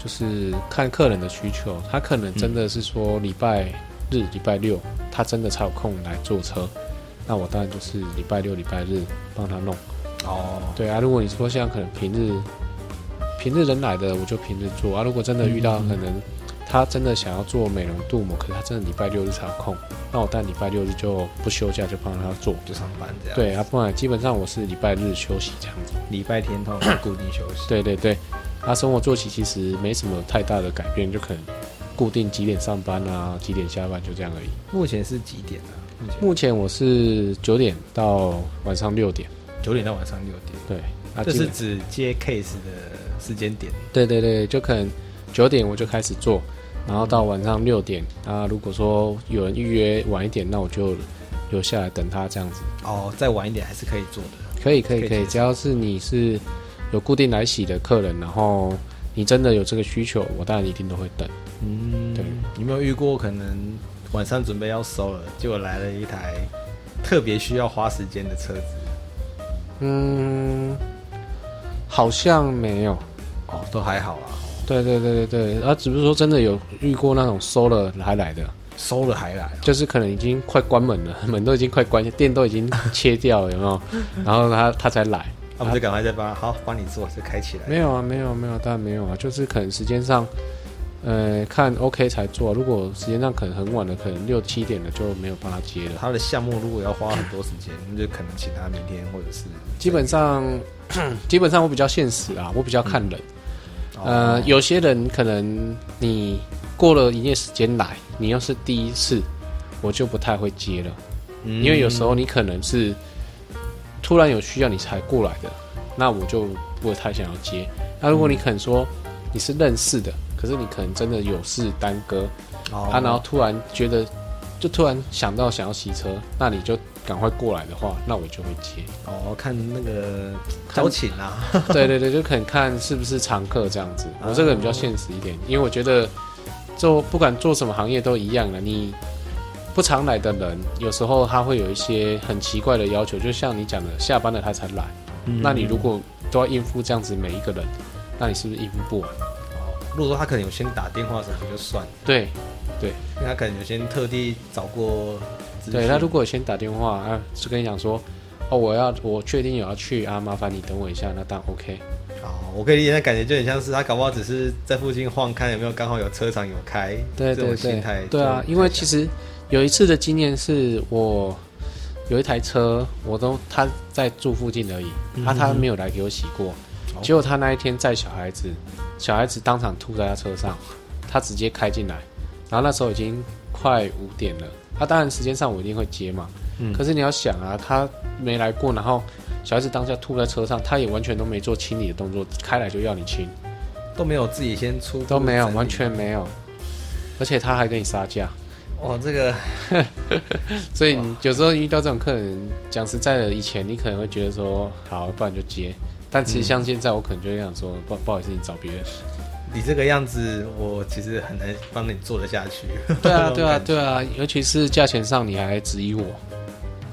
就是看客人的需求，他可能真的是说礼拜日、礼拜六，他真的才有空来坐车，那我当然就是礼拜六、礼拜日帮他弄。哦，对啊，如果你说像可能平日平日人来的，我就平日做啊。如果真的遇到可能他真的想要做美容镀膜，可是他真的礼拜六日才有空，那我但礼拜六日就不休假，就帮他做。就上班这样。，对啊，不然基本上我是礼拜日休息这样子。礼拜天通常固定休息。对对对，他生活作息其实没什么太大的改变，就可能固定几点上班啊，几点下班就这样而已。目前是几点啊？目前目前我是九点到晚上六点，九点到晚上六点。对，啊，这是指接 case 的时间点。对对对，就可能九点我就开始做，然后到晚上六点啊，如果说有人预约晚一点，那我就留下来等他这样子。哦，再晚一点还是可以做的。可以可以可以，可以只要是你是有固定来洗的客人，然后你真的有这个需求，我当然一定都会等。嗯，对。有没有遇过可能晚上准备要收了，结果来了一台特别需要花时间的车子？嗯，好像没有。哦，都还好啊，对对对对对，啊，只不是说真的有遇过那种收了还来的，收了还来。就是可能已经快关门了，*laughs* 门都已经快关，店都已经切掉了，有没有？然后他他才来。那我们就赶快再帮好帮你做，就开起来。没有啊，没有没有，当然没有啊，就是可能时间上，呃，看 OK 才做。如果时间上可能很晚了，可能六七点了就没有帮他接了。他的项目如果要花很多时间，那就可能请他明天或者是基本上，基本上我比较现实啊，我比较看人。哦呃，有些人可能你过了营业时间来，你要是第一次，我就不太会接了，嗯因为有时候你可能是突然有需要你才过来的，那我就不会太想要接。那如果你可能说你是认识的，可是你可能真的有事耽搁，哦啊，然后突然觉得就突然想到想要洗车，那你就赶快过来的话，那我就会接。哦看那个邀请啦啊，*laughs* 对对对，就可能看是不是常客这样子。我这个人比较现实一点，因为我觉得做不管做什么行业都一样的，你不常来的人，有时候他会有一些很奇怪的要求，就像你讲的，下班了他才来，那你如果都要应付这样子每一个人，那你是不是应付不完？如果说他可能有先打电话什么就算了，对因为他可能有先特地找过。对，他如果先打电话啊，是跟你讲说，哦，我要我确定有要去啊，麻烦你等我一下，那当然 OK。哦，我可以理解，那感觉就很像是他搞不好只是在附近晃，看有没有刚好有车场有开，对对对心态，对啊，因为其实有一次的经验是我有一台车，我都他在住附近而已，他、他没有来给我洗过，哦结果他那一天载小孩子，小孩子当场吐在他车上，他直接开进来，然后那时候已经快五点了，他、当然时间上我一定会接嘛，嗯。可是你要想啊，他没来过，然后小孩子当下吐在车上，他也完全都没做清理的动作，开来就要你清。都没有自己先出都没有，完全没有，而且他还跟你杀价，哇，这个 *laughs* 所以你有时候遇到这种客人，讲实在的，以前你可能会觉得说好，不然就接，但其实像现在，我可能就会想说，不不好意思，你找别人。你这个样子，我其实很难帮你做得下去。对啊，*laughs* 对啊，对啊，尤其是价钱上你还质疑我，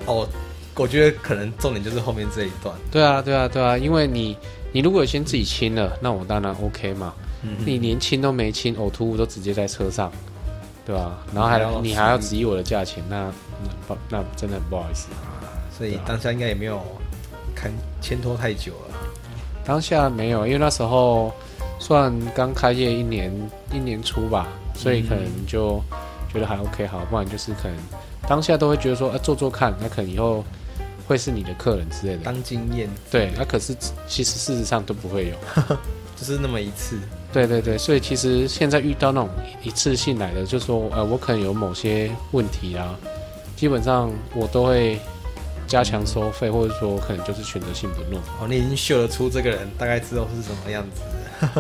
哦，我觉得可能重点就是后面这一段。对啊，对啊，对啊，因为你你如果先自己清了，那我当然 OK 嘛。嗯你连清都没清，呕吐物都直接在车上，对吧、然后还你还要质疑我的价钱，那那真的很不好意思。所以当下应该也没有看牵拖太久了。当下没有，因为那时候算刚开业一年一年初吧，所以可能就觉得还 OK 好，不然就是可能当下都会觉得说，啊做做看，那可能以后会是你的客人之类的。当经验，对，那可是其实事实上都不会有。*laughs* 就是那么一次。对对对，所以其实现在遇到那种一次性来的，就说呃，我可能有某些问题啊，基本上我都会加强收费，或者说可能就是选择性不弄。哦，你已经嗅得出这个人大概知道是什么样子。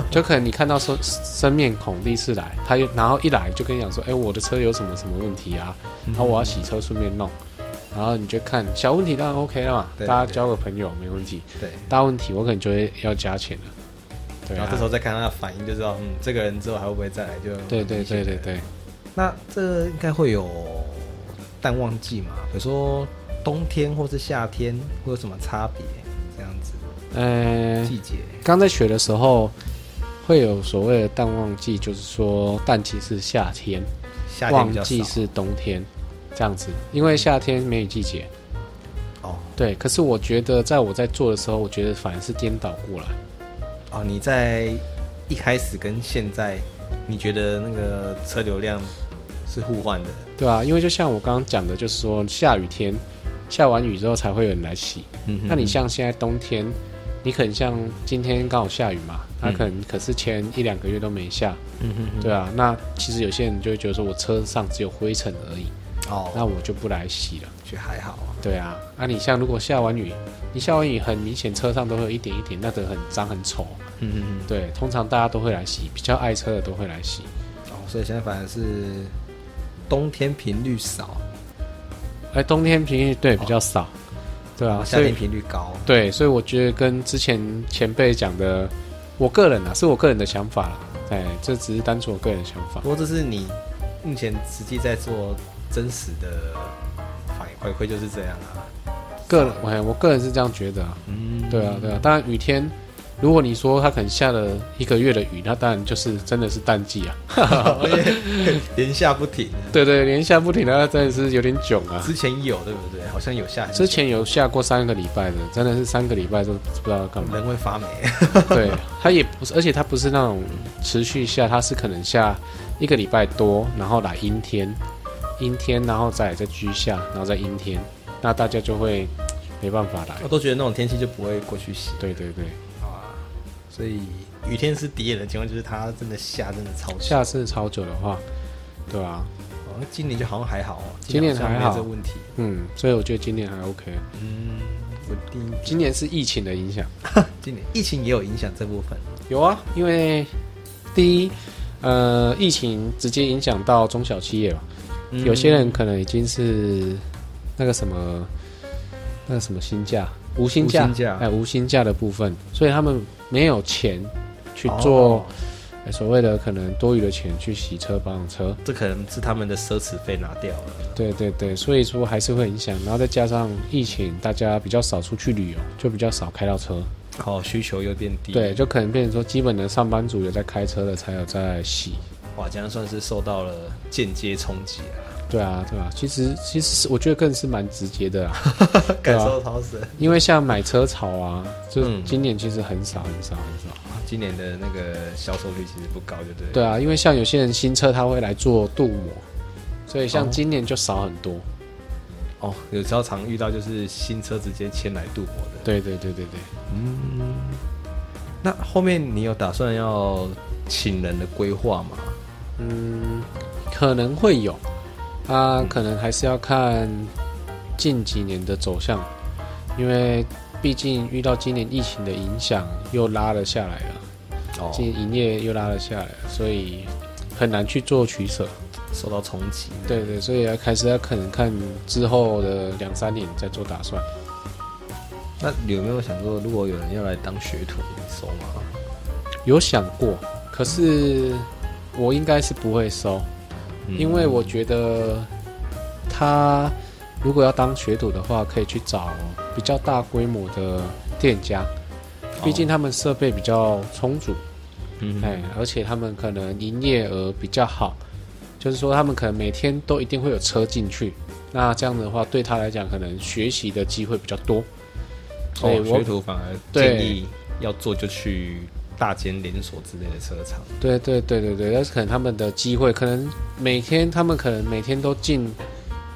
*laughs* 就可能你看到生生面孔第一次来，他又然后一来就跟你讲说，哎、我的车有什么什么问题啊，然后我要洗车顺便弄，然后你就看小问题当然 OK 了嘛，大家交个朋友没问题，对，大问题我可能就会要加钱了。对啊然后这时，候再看他的反应，就知道，嗯，这个人之后还会不会再来？就对对对对对。对，那这应该会有淡旺季嘛？比如说冬天或是夏天会有什么差别？这样子呃，季节刚在学的时候会有所谓的淡旺季，就是说淡季是夏天，旺季是冬天，这样子，因为夏天梅雨季节。哦对，可是我觉得在我在做的时候，我觉得反而是颠倒过来。哦，你在一开始跟现在，你觉得那个车流量是互换的？对啊，因为就像我刚刚讲的，就是说下雨天，下完雨之后才会有人来洗。嗯哼那你像现在冬天，你可能像今天刚好下雨嘛，它可能可是前一两个月都没下，嗯哼对啊。那其实有些人就会觉得说我车上只有灰尘而已，哦，那我就不来洗了。就还好啊。对啊，那、你像如果下完雨，你下完雨很明显车上都会有一点一点，那个很脏很丑。嗯嗯嗯，对，通常大家都会来洗，比较爱车的都会来洗。哦，所以现在反而是冬天频率少，哎，冬天频率对比较少，对啊，夏天频率高。对，所以我觉得跟之前前辈讲的，我个人啊，是我个人的想法啦。哎，这只是单纯我个人的想法不。过这是你目前实际在做真实的反回馈，就是这样啊。个人，我我个人是这样觉得啊。嗯，对啊，对啊。当然雨天，如果你说它可能下了一个月的雨，那当然就是真的是淡季啊。*laughs* 连下不停。对对，连下不停的，那真的是有点囧啊。之前有对不对？好像有下，之前有下过三个礼拜的，真的是三个礼拜都不知道要干嘛。人会发霉。*laughs* 对，它也不是，而且它不是那种持续下，它是可能下一个礼拜多，然后来阴天，阴天，然后再再居下，然后再阴天，那大家就会没办法啦我。都觉得那种天气就不会过去洗对对对，啊。所以雨天是敌人的情况，就是它真的下真的超久。下次超久的话，对啊，哦，那今年就好像还好哦，今年还好这个问题。嗯，所以我觉得今年还 OK。嗯，稳定。今年是疫情的影响，*laughs* 今年疫情也有影响这部分。有啊，因为第一，呃，疫情直接影响到中小企业嘛，嗯有些人可能已经是那个什么，那什么薪假，无薪假，无薪假哎，无薪假的部分，所以他们没有钱去做、哦哎所谓的可能多余的钱去洗车、保养车。这可能是他们的奢侈费拿掉了。对对对，所以说还是会影响，然后再加上疫情，大家比较少出去旅游，就比较少开到车。哦，需求又变低。对，，就可能变成说，基本的上班族有在开车的，才有在洗。哇，这样算是受到了间接冲击啊，对啊，对啊，其实其实是我觉得更是蛮直接的啊，*laughs* 感受超深。因为像买车潮啊，就今年其实很少很少很少。今年的那个销售率其实不高，就对了。对啊，因为像有些人新车他会来做镀膜，所以像哦今年就少很多。哦，有时候常遇到就是新车直接牵来镀膜的。对对对对对，嗯，那后面你有打算要请人的规划吗？嗯，可能会有，啊，可能还是要看近几年的走向，因为毕竟遇到今年疫情的影响，又拉了下来了，哦今年营业又拉了下来了，所以很难去做取舍。受到冲击。对对，所以要开始要可能看之后的两三年再做打算。那有没有想过，如果有人要来当学徒，你收吗？有想过，可是我应该是不会收，嗯。因为我觉得他如果要当学徒的话，可以去找比较大规模的店家，毕竟他们设备比较充足，嗯。哎，而且他们可能营业额比较好，就是说他们可能每天都一定会有车进去，那这样的话对他来讲，可能学习的机会比较多。所以学徒反而建议要做就去大间连锁之类的车厂。对对对对对，但是可能他们的机会，可能每天他们可能每天都进，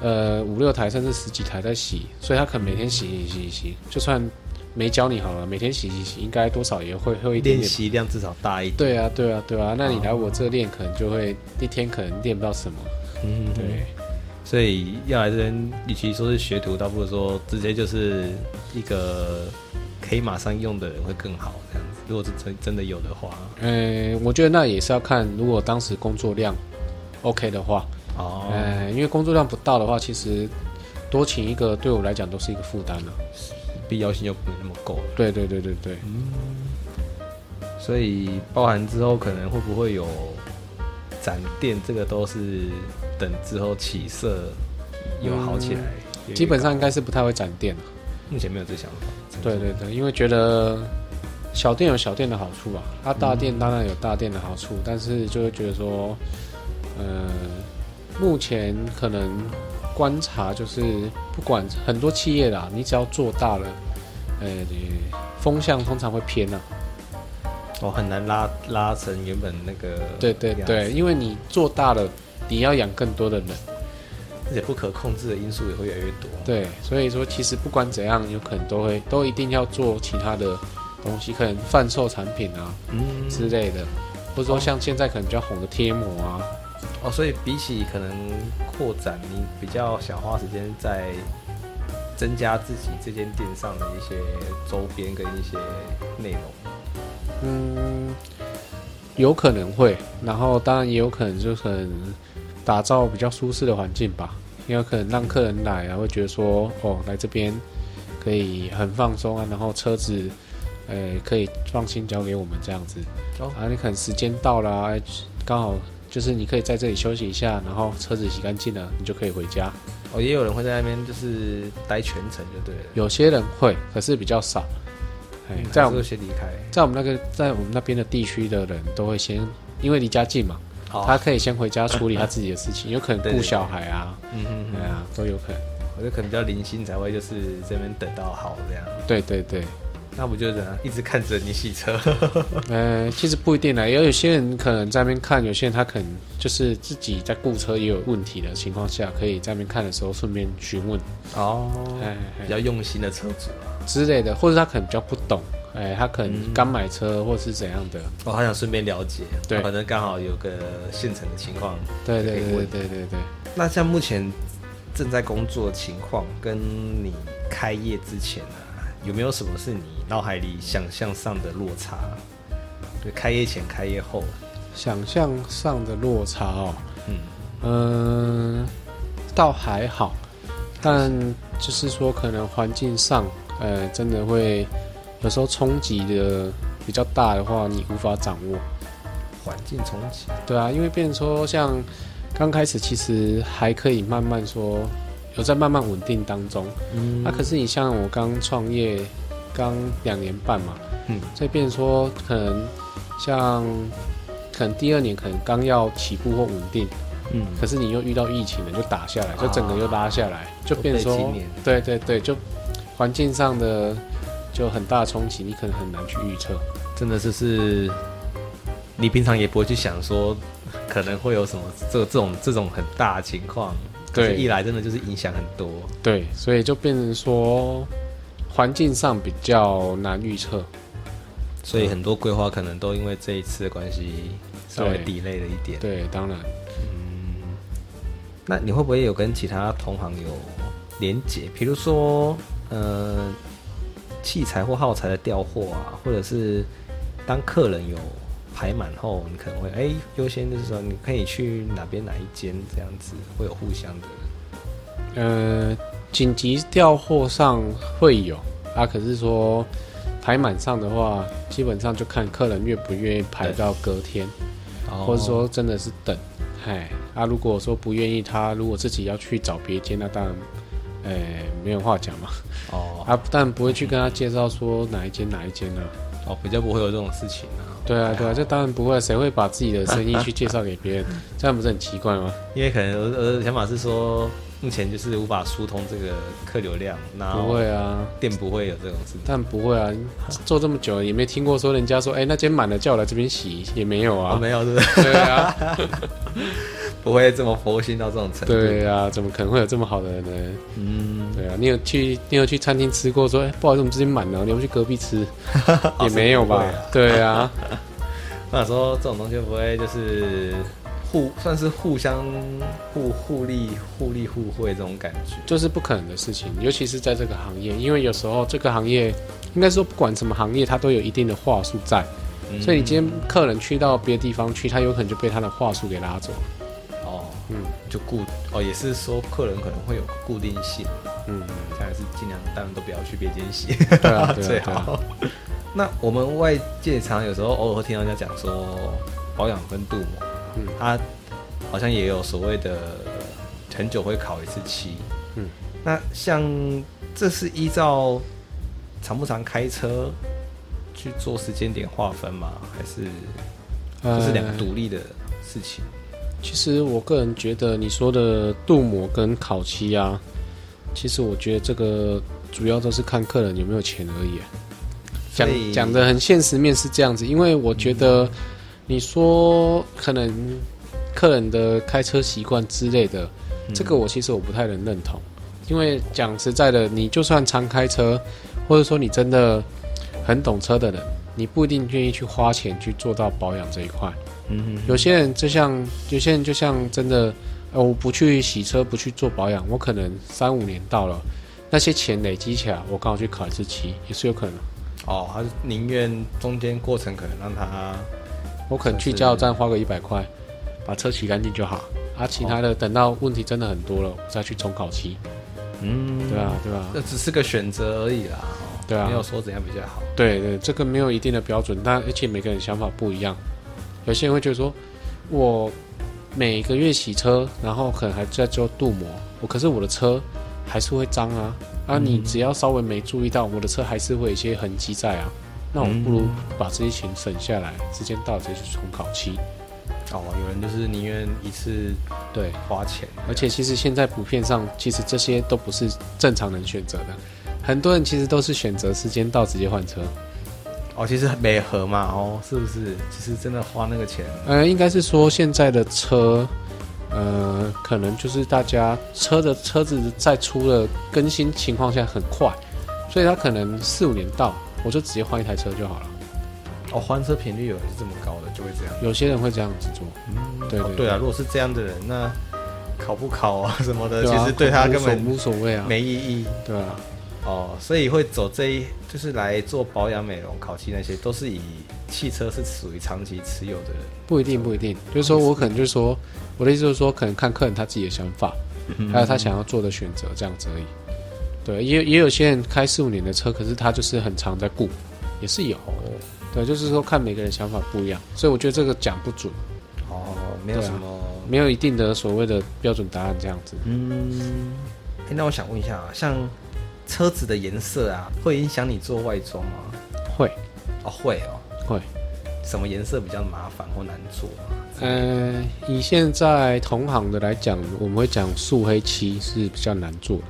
呃五六台甚至十几台在洗，所以他可能每天洗洗洗洗，就算没教你好了，每天洗洗洗，应该多少也会会一点练点。习量至少大一点。对啊对啊对啊，那你来我这练，可能就会一天可能练不到什么。嗯，对，所以要来这边，与其说是学徒，倒不如说直接就是一个可以马上用的人会更好。这样子，如果是真真的有的话，呃，我觉得那也是要看，如果当时工作量 OK 的话，哦，呃，因为工作量不到的话，其实多请一个对我来讲都是一个负担了。必要性又不那么够了。对对对对对。所以包含之后可能会不会有展店，这个都是等之后起色有好起来。基本上应该是不太会展店了。目前没有这想法。对对对，因为觉得小店有小店的好处吧，啊，大店当然有大店的好处，但是就会觉得说，呃，目前可能观察就是，不管很多企业啦，你只要做大了，呃，风向通常会偏啊。哦，很难拉拉成原本那个对对对，因为你做大了，你要养更多的人。而且不可控制的因素也会越来越多。对，所以说其实不管怎样，有可能都会都一定要做其他的东西，可能贩售产品啊嗯，之类的，或者说像现在可能比较红的贴膜啊，哦，所以比起可能扩展，你比较想花时间在增加自己这间店上的一些周边跟一些内容。嗯，有可能会，然后当然也有可能就可能打造比较舒适的环境吧，因为可能让客人来啊，会觉得说哦，来这边可以很放松啊，然后车子呃可以放心交给我们这样子。哦啊，你可能时间到了、啊，刚好就是你可以在这里休息一下，然后车子洗干净了，你就可以回家。哦，也有人会在那边就是待全程就对了。有些人会，可是比较少。哎，在我们会先离开。在我们那个在我们那边的地区的人都会先，因为离家近嘛，哦他可以先回家处理他自己的事情，*laughs* 有可能对对顾小孩啊，嗯嗯嗯，对啊，都有可能。我就可能比较零星才会就是这边等到好这样。对对对，那不就这样一直看着你洗车？*laughs* 呃，其实不一定啦，也有有些人可能在那边看，有些人他可能就是自己在雇车也有问题的情况下，可以在那边看的时候顺便询问，哦哎比较用心的车主啊。之类的，或者他可能比较不懂，哎，他可能嗯刚买车或是怎样的，我好想顺便了解，对反正刚好有个现成的情况。对对对对对对。那像目前正在工作的情况，跟你开业之前啊，有没有什么是你脑海里想象上的落差？对开业前、开业后，想象上的落差哦，嗯，嗯，倒还好，但就是说可能环境上，呃，真的会有时候冲击的比较大的话，你无法掌握。环境冲击，对啊，因为变成说像刚开始其实还可以慢慢说有在慢慢稳定当中，嗯。那、可是你像我刚创业刚两年半嘛，嗯，所以变成说可能像可能第二年可能刚要起步或稳定，嗯，可是你又遇到疫情了，就打下来，就整个又拉下来，就变成说对对对，就环境上的就很大冲击，你可能很难去预测。真的就是你平常也不会去想说可能会有什么这这种这种很大的情况，对一来真的就是影响很多。对，所以就变成说环境上比较难预测。所以很多规划可能都因为这一次的关系稍微对 delay 了一点。对，当然，那你会不会有跟其他同行有连结？比如说，呃，器材或耗材的调货啊，或者是当客人有排满后，你可能会哎优先就是说你可以去哪边哪一间这样子，会有互相的。呃，紧急调货上会有啊，可是说排满上的话，基本上就看客人愿不愿意排到隔天，或者说真的是等。哎，啊，如果说不愿意，他如果自己要去找别间，那当然哎，没有话讲嘛。哦 *laughs* 啊，但不会去跟他介绍说哪一间哪一间呢、哦，比较不会有这种事情啊。对啊，对啊，这当然不会，谁会把自己的生意去介绍给别人？*laughs* 这样不是很奇怪吗？因为可能我我的想法是说，目前就是无法疏通这个客流量，那不会啊，店不会有这种事情。但不会啊，做这么久也没听过说人家说，哎、那间满了叫我来这边洗，也没有哦，啊。没有，对不对？对啊，*laughs* 不会这么佛心到这种程度。对啊，怎么可能会有这么好的人呢？嗯，对啊，你有去你有去餐厅吃过说，哎、不好意思，我们这边满了，你要不去隔壁吃？*laughs* 也没有吧？对啊，我想说这种东西不会就是互算是互相互互利互利互惠这种感觉？就是不可能的事情，尤其是在这个行业，因为有时候这个行业，应该说不管什么行业，它都有一定的话术在，嗯所以你今天客人去到别的地方去，他有可能就被他的话术给拉走。哦，嗯就固哦，也是说客人可能会有固定性，嗯，当然是尽量当然都不要去别间洗，对啊，*laughs* 最。好。那我们外界常有时候偶尔会听到人家讲说保养跟镀膜，嗯它好像也有所谓的很久会考一次漆，嗯，那像这是依照常不常开车去做时间点划分吗？还是这是两个呃独立的事情？其实我个人觉得你说的镀膜跟烤漆啊，其实我觉得这个主要都是看客人有没有钱而已啊。讲讲的很现实面是这样子，因为我觉得你说可能客人的开车习惯之类的，嗯这个我其实我不太能认同，因为讲实在的，你就算常开车，或者说你真的很懂车的人，你不一定愿意去花钱去做到保养这一块。嗯哼有些人就像有些人就像真的，呃，我不去洗车，不去做保养，我可能三五年到了，那些钱累积起来，我刚好去考一次漆，也是有可能。哦，他是宁愿中间过程可能让他我可能去加油站花个一百块，把车洗干净就好。啊，其他的等到问题真的很多了，我再去重烤漆，嗯对啊，对啊？这只是个选择而已啦，哦对啊没有说怎样比较好。对对，这个没有一定的标准，但而且每个人想法不一样。有些人会觉得说，我每个月洗车，然后可能还在做镀膜，我可是我的车还是会脏啊。啊，你只要稍微没注意到，我的车还是会有一些痕迹在啊。那我不如把这些钱省下来，时间到直接去重考期。哦，有人就是宁愿一次对，花钱，而且其实现在普遍上，其实这些都不是正常人选择的。很多人其实都是选择时间到直接换车。哦，其实没合嘛，哦，是不是？其实真的花那个钱，呃，应该是说现在的车，呃，可能就是大家车的车子在出了更新情况下很快，所以他可能四五年到，我就直接换一台车就好了。哦，换车频率有人是这么高的，就会这样。有些人会这样子做，对对哦对啊，如果是这样的人，那考不考啊什么的，啊其实对他根本无所谓啊，没意义。对啊，哦，所以会走这一，就是来做保养、美容、烤漆那些，都是以汽车是属于长期持有的人。不一定不一定，就是说我可能就是说，我的意思就是说，可能看客人他自己的想法，还有他想要做的选择这样子而已。对，也也有些人开四五年的车，可是他就是很常在顾，也是有。对，就是说看每个人想法不一样，所以我觉得这个讲不准，哦，没有什么。没有一定的所谓的标准答案这样子。嗯，哎，那我想问一下啊，像车子的颜色啊，会影响你做外装吗？会哦，会哦。会，什么颜色比较麻烦或难做啊？呃，以现在同行的来讲，我们会讲素黑漆是比较难做的。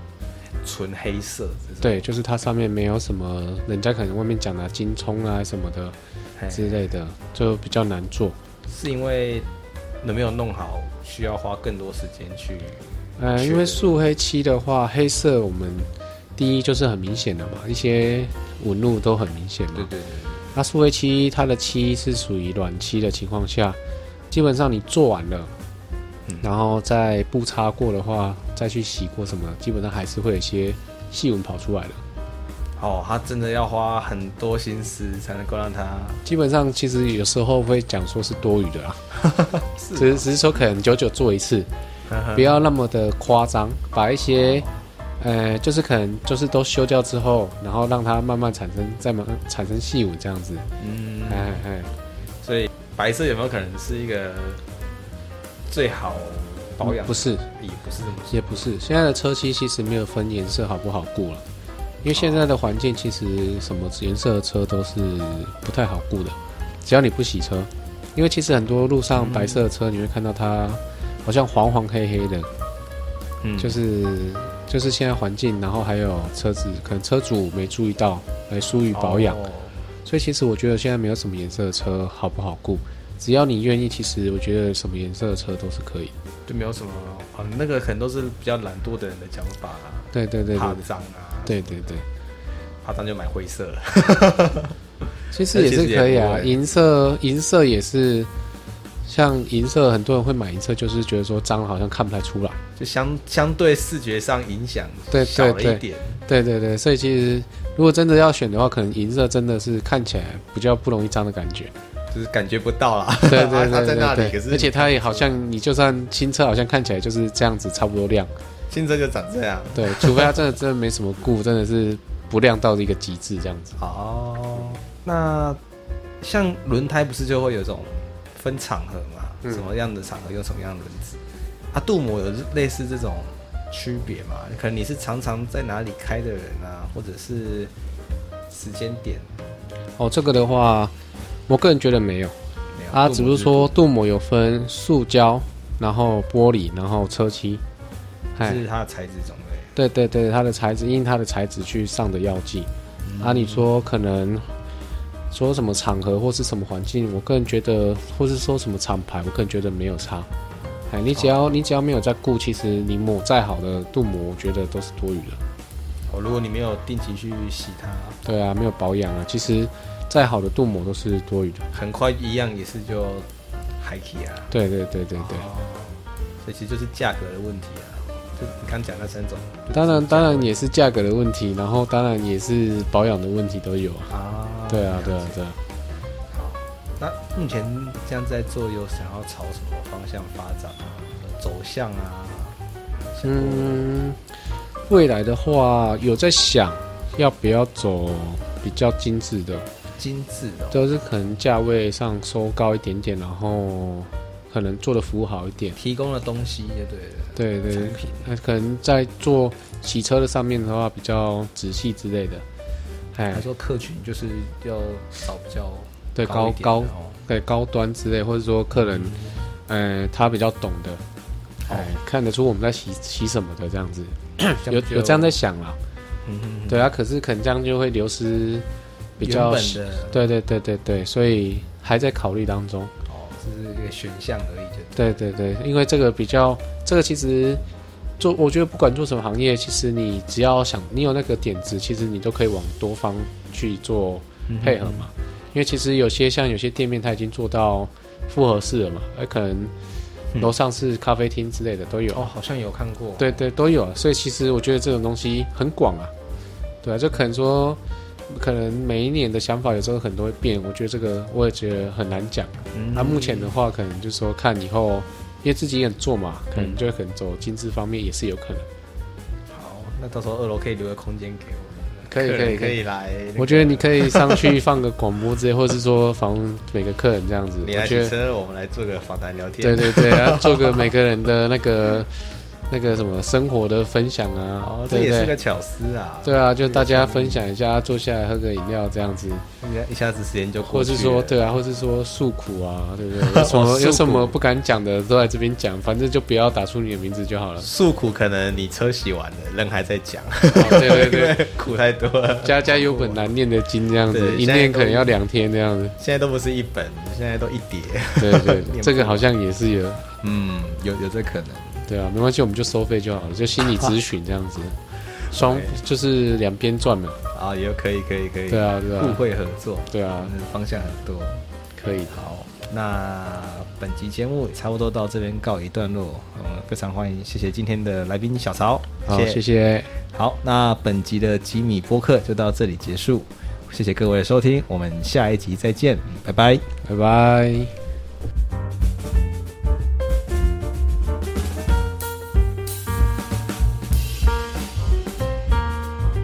纯黑色。对，就是它上面没有什么，人家可能外面讲的金葱啊什么的之类的，就比较难做。是因为能没有弄好，需要花更多时间去。呃，因为素黑漆的话，黑色我们第一就是很明显的嘛，一些纹路都很明显嘛。对对对那素黑漆它的漆是属于软漆的情况下，基本上你做完了，嗯然后再布擦过的话，再去洗过什么，基本上还是会有一些细纹跑出来的。哦，他真的要花很多心思才能够让它基本上其实有时候会讲说是多余的啦，*laughs* 是只是只是说可能久久做一次，不要那么的夸张，把一些。呃，就是可能就是都修掉之后，然后让它慢慢产生，再慢慢产生细纹这样子。嗯，哎哎，所以白色有没有可能是一个最好保养不是，也不是这么说。也不是。现在的车漆其实没有分颜色好不好顾了，因为现在的环境其实什么颜色的车都是不太好顾的，只要你不洗车。因为其实很多路上白色的车，你会看到它好像黄黄黑黑的，嗯就是就是现在环境，然后还有车子可能车主没注意到，来疏于保养。哦所以其实我觉得现在没有什么颜色的车好不好顾，只要你愿意，其实我觉得什么颜色的车都是可以。就没有什么啊，那个可能都是比较懒惰的人的讲法啦，对对对对怕脏啊，对对对，怕脏就买灰色了。*laughs* 其实也是可以啊，银色银色也是，像银色很多人会买银色，就是觉得说脏好像看不太出来。就相相对视觉上影响对小了对对一点，对对对，所以其实如果真的要选的话，可能银色真的是看起来比较不容易脏的感觉。就是感觉不到啦。对对它 *laughs* 对在那里，而且它也好像你就算新车，好像看起来就是这样子差不多亮。新车就长这样。对，除非它真的真的没什么故，真的是不亮到一个极致这样子。*laughs* 哦，那像轮胎不是就会有种分场合嘛？嗯什么样的场合用什么样的轮子？啊，镀膜有类似这种区别嘛？可能你是常常在哪里开的人啊，或者是时间点哦，这个的话，我个人觉得没有没有啊，只是说镀膜有分塑胶，然后玻璃，然后车漆。哎这，是它的材质种类。对对对，它的材质因为它的材质去上的药剂。啊，你说可能说什么场合或是什么环境，我个人觉得，或是说什么厂牌，我个人觉得没有差。哎，你只要、你只要没有在顾，其实你抹再好的镀膜，我觉得都是多余的。哦，如果你没有定期去洗它，对啊，没有保养啊，其实再好的镀膜都是多余的。很快一样也是就嗨起啊。对对对对对，哦，所以其实就是价格的问题啊。就你刚讲那三种，当然当然也是价格的问题，然后当然也是保养的问题都有啊。啊，对啊对啊对啊。好，那目前这样在做，有想要朝什么方向发展啊？走向啊？嗯，未来的话有在想要不要走比较精致的，精致就是可能价位上收高一点点，然后可能做的服务好一点。提供的东西也对了，对对对。产，品。那可能在做洗车的上面的话比较仔细之类的。哎他，说客群就是要找比较对高高对高端之类，或者说客人，呃，他比较懂的，哎，看得出我们在洗洗什么的这样子，*coughs* 有有这样在想啦。嗯哼哼。对啊，可是可能这样就会流失比较原本的对对对对对，所以还在考虑当中。哦，只是一个选项而已，就对对对，因为这个比较，这个其实做，我觉得不管做什么行业，其实你只要想，你有那个点子，其实你都可以往多方去做配合嘛。因为其实有些像有些店面，它已经做到复合式了嘛，而可能楼上是咖啡厅之类的都有。哦，好像有看过，对对，都有。所以其实我觉得这种东西很广啊，对啊，就可能说，可能每一年的想法有时候很多会变。我觉得这个我也觉得很难讲。嗯那、目前的话，可能就是说看以后，因为自己也很做嘛，可能就会可能走精致方面也是有可能。好，那到时候二楼可以留个空间给我们，可以可以可以来那个。我觉得你可以上去放个广播之类，*laughs* 或是说访问每个客人这样子。你来我觉得洗车，我们来做个访谈聊天。对对对，要做个每个人的那个那个什么生活的分享啊哦，，这？也是个巧思啊。对啊，就大家分享一下，坐下来喝个饮料这样子，一下一下子时间就过去了。是说对啊，或是说诉苦啊，对不对？*laughs* 有什么有什么不敢讲的都在这边讲，反正就不要打出你的名字就好了。诉苦，可能你车洗完了，人还在讲，哦对对对，*laughs* 苦太多了。家家有本难念的经这样子，一念可能要两天这样子。现在都不是一本，现在都一叠。对对，*laughs* 这个好像也是有，嗯，有有这可能。对啊，没关系，我们就收费就好了，就心理咨询这样子，*laughs* 双就是两边赚嘛。啊，也可以，可以，可以。对啊，对啊互啊，惠合作，对啊，嗯，方向很多。可以。好，那本集节目也差不多到这边告一段落。嗯，非常欢迎，谢谢今天的来宾小曹，好，谢谢，好，那本集的吉米播客就到这里结束，谢谢各位的收听，我们下一集再见，拜拜。拜拜。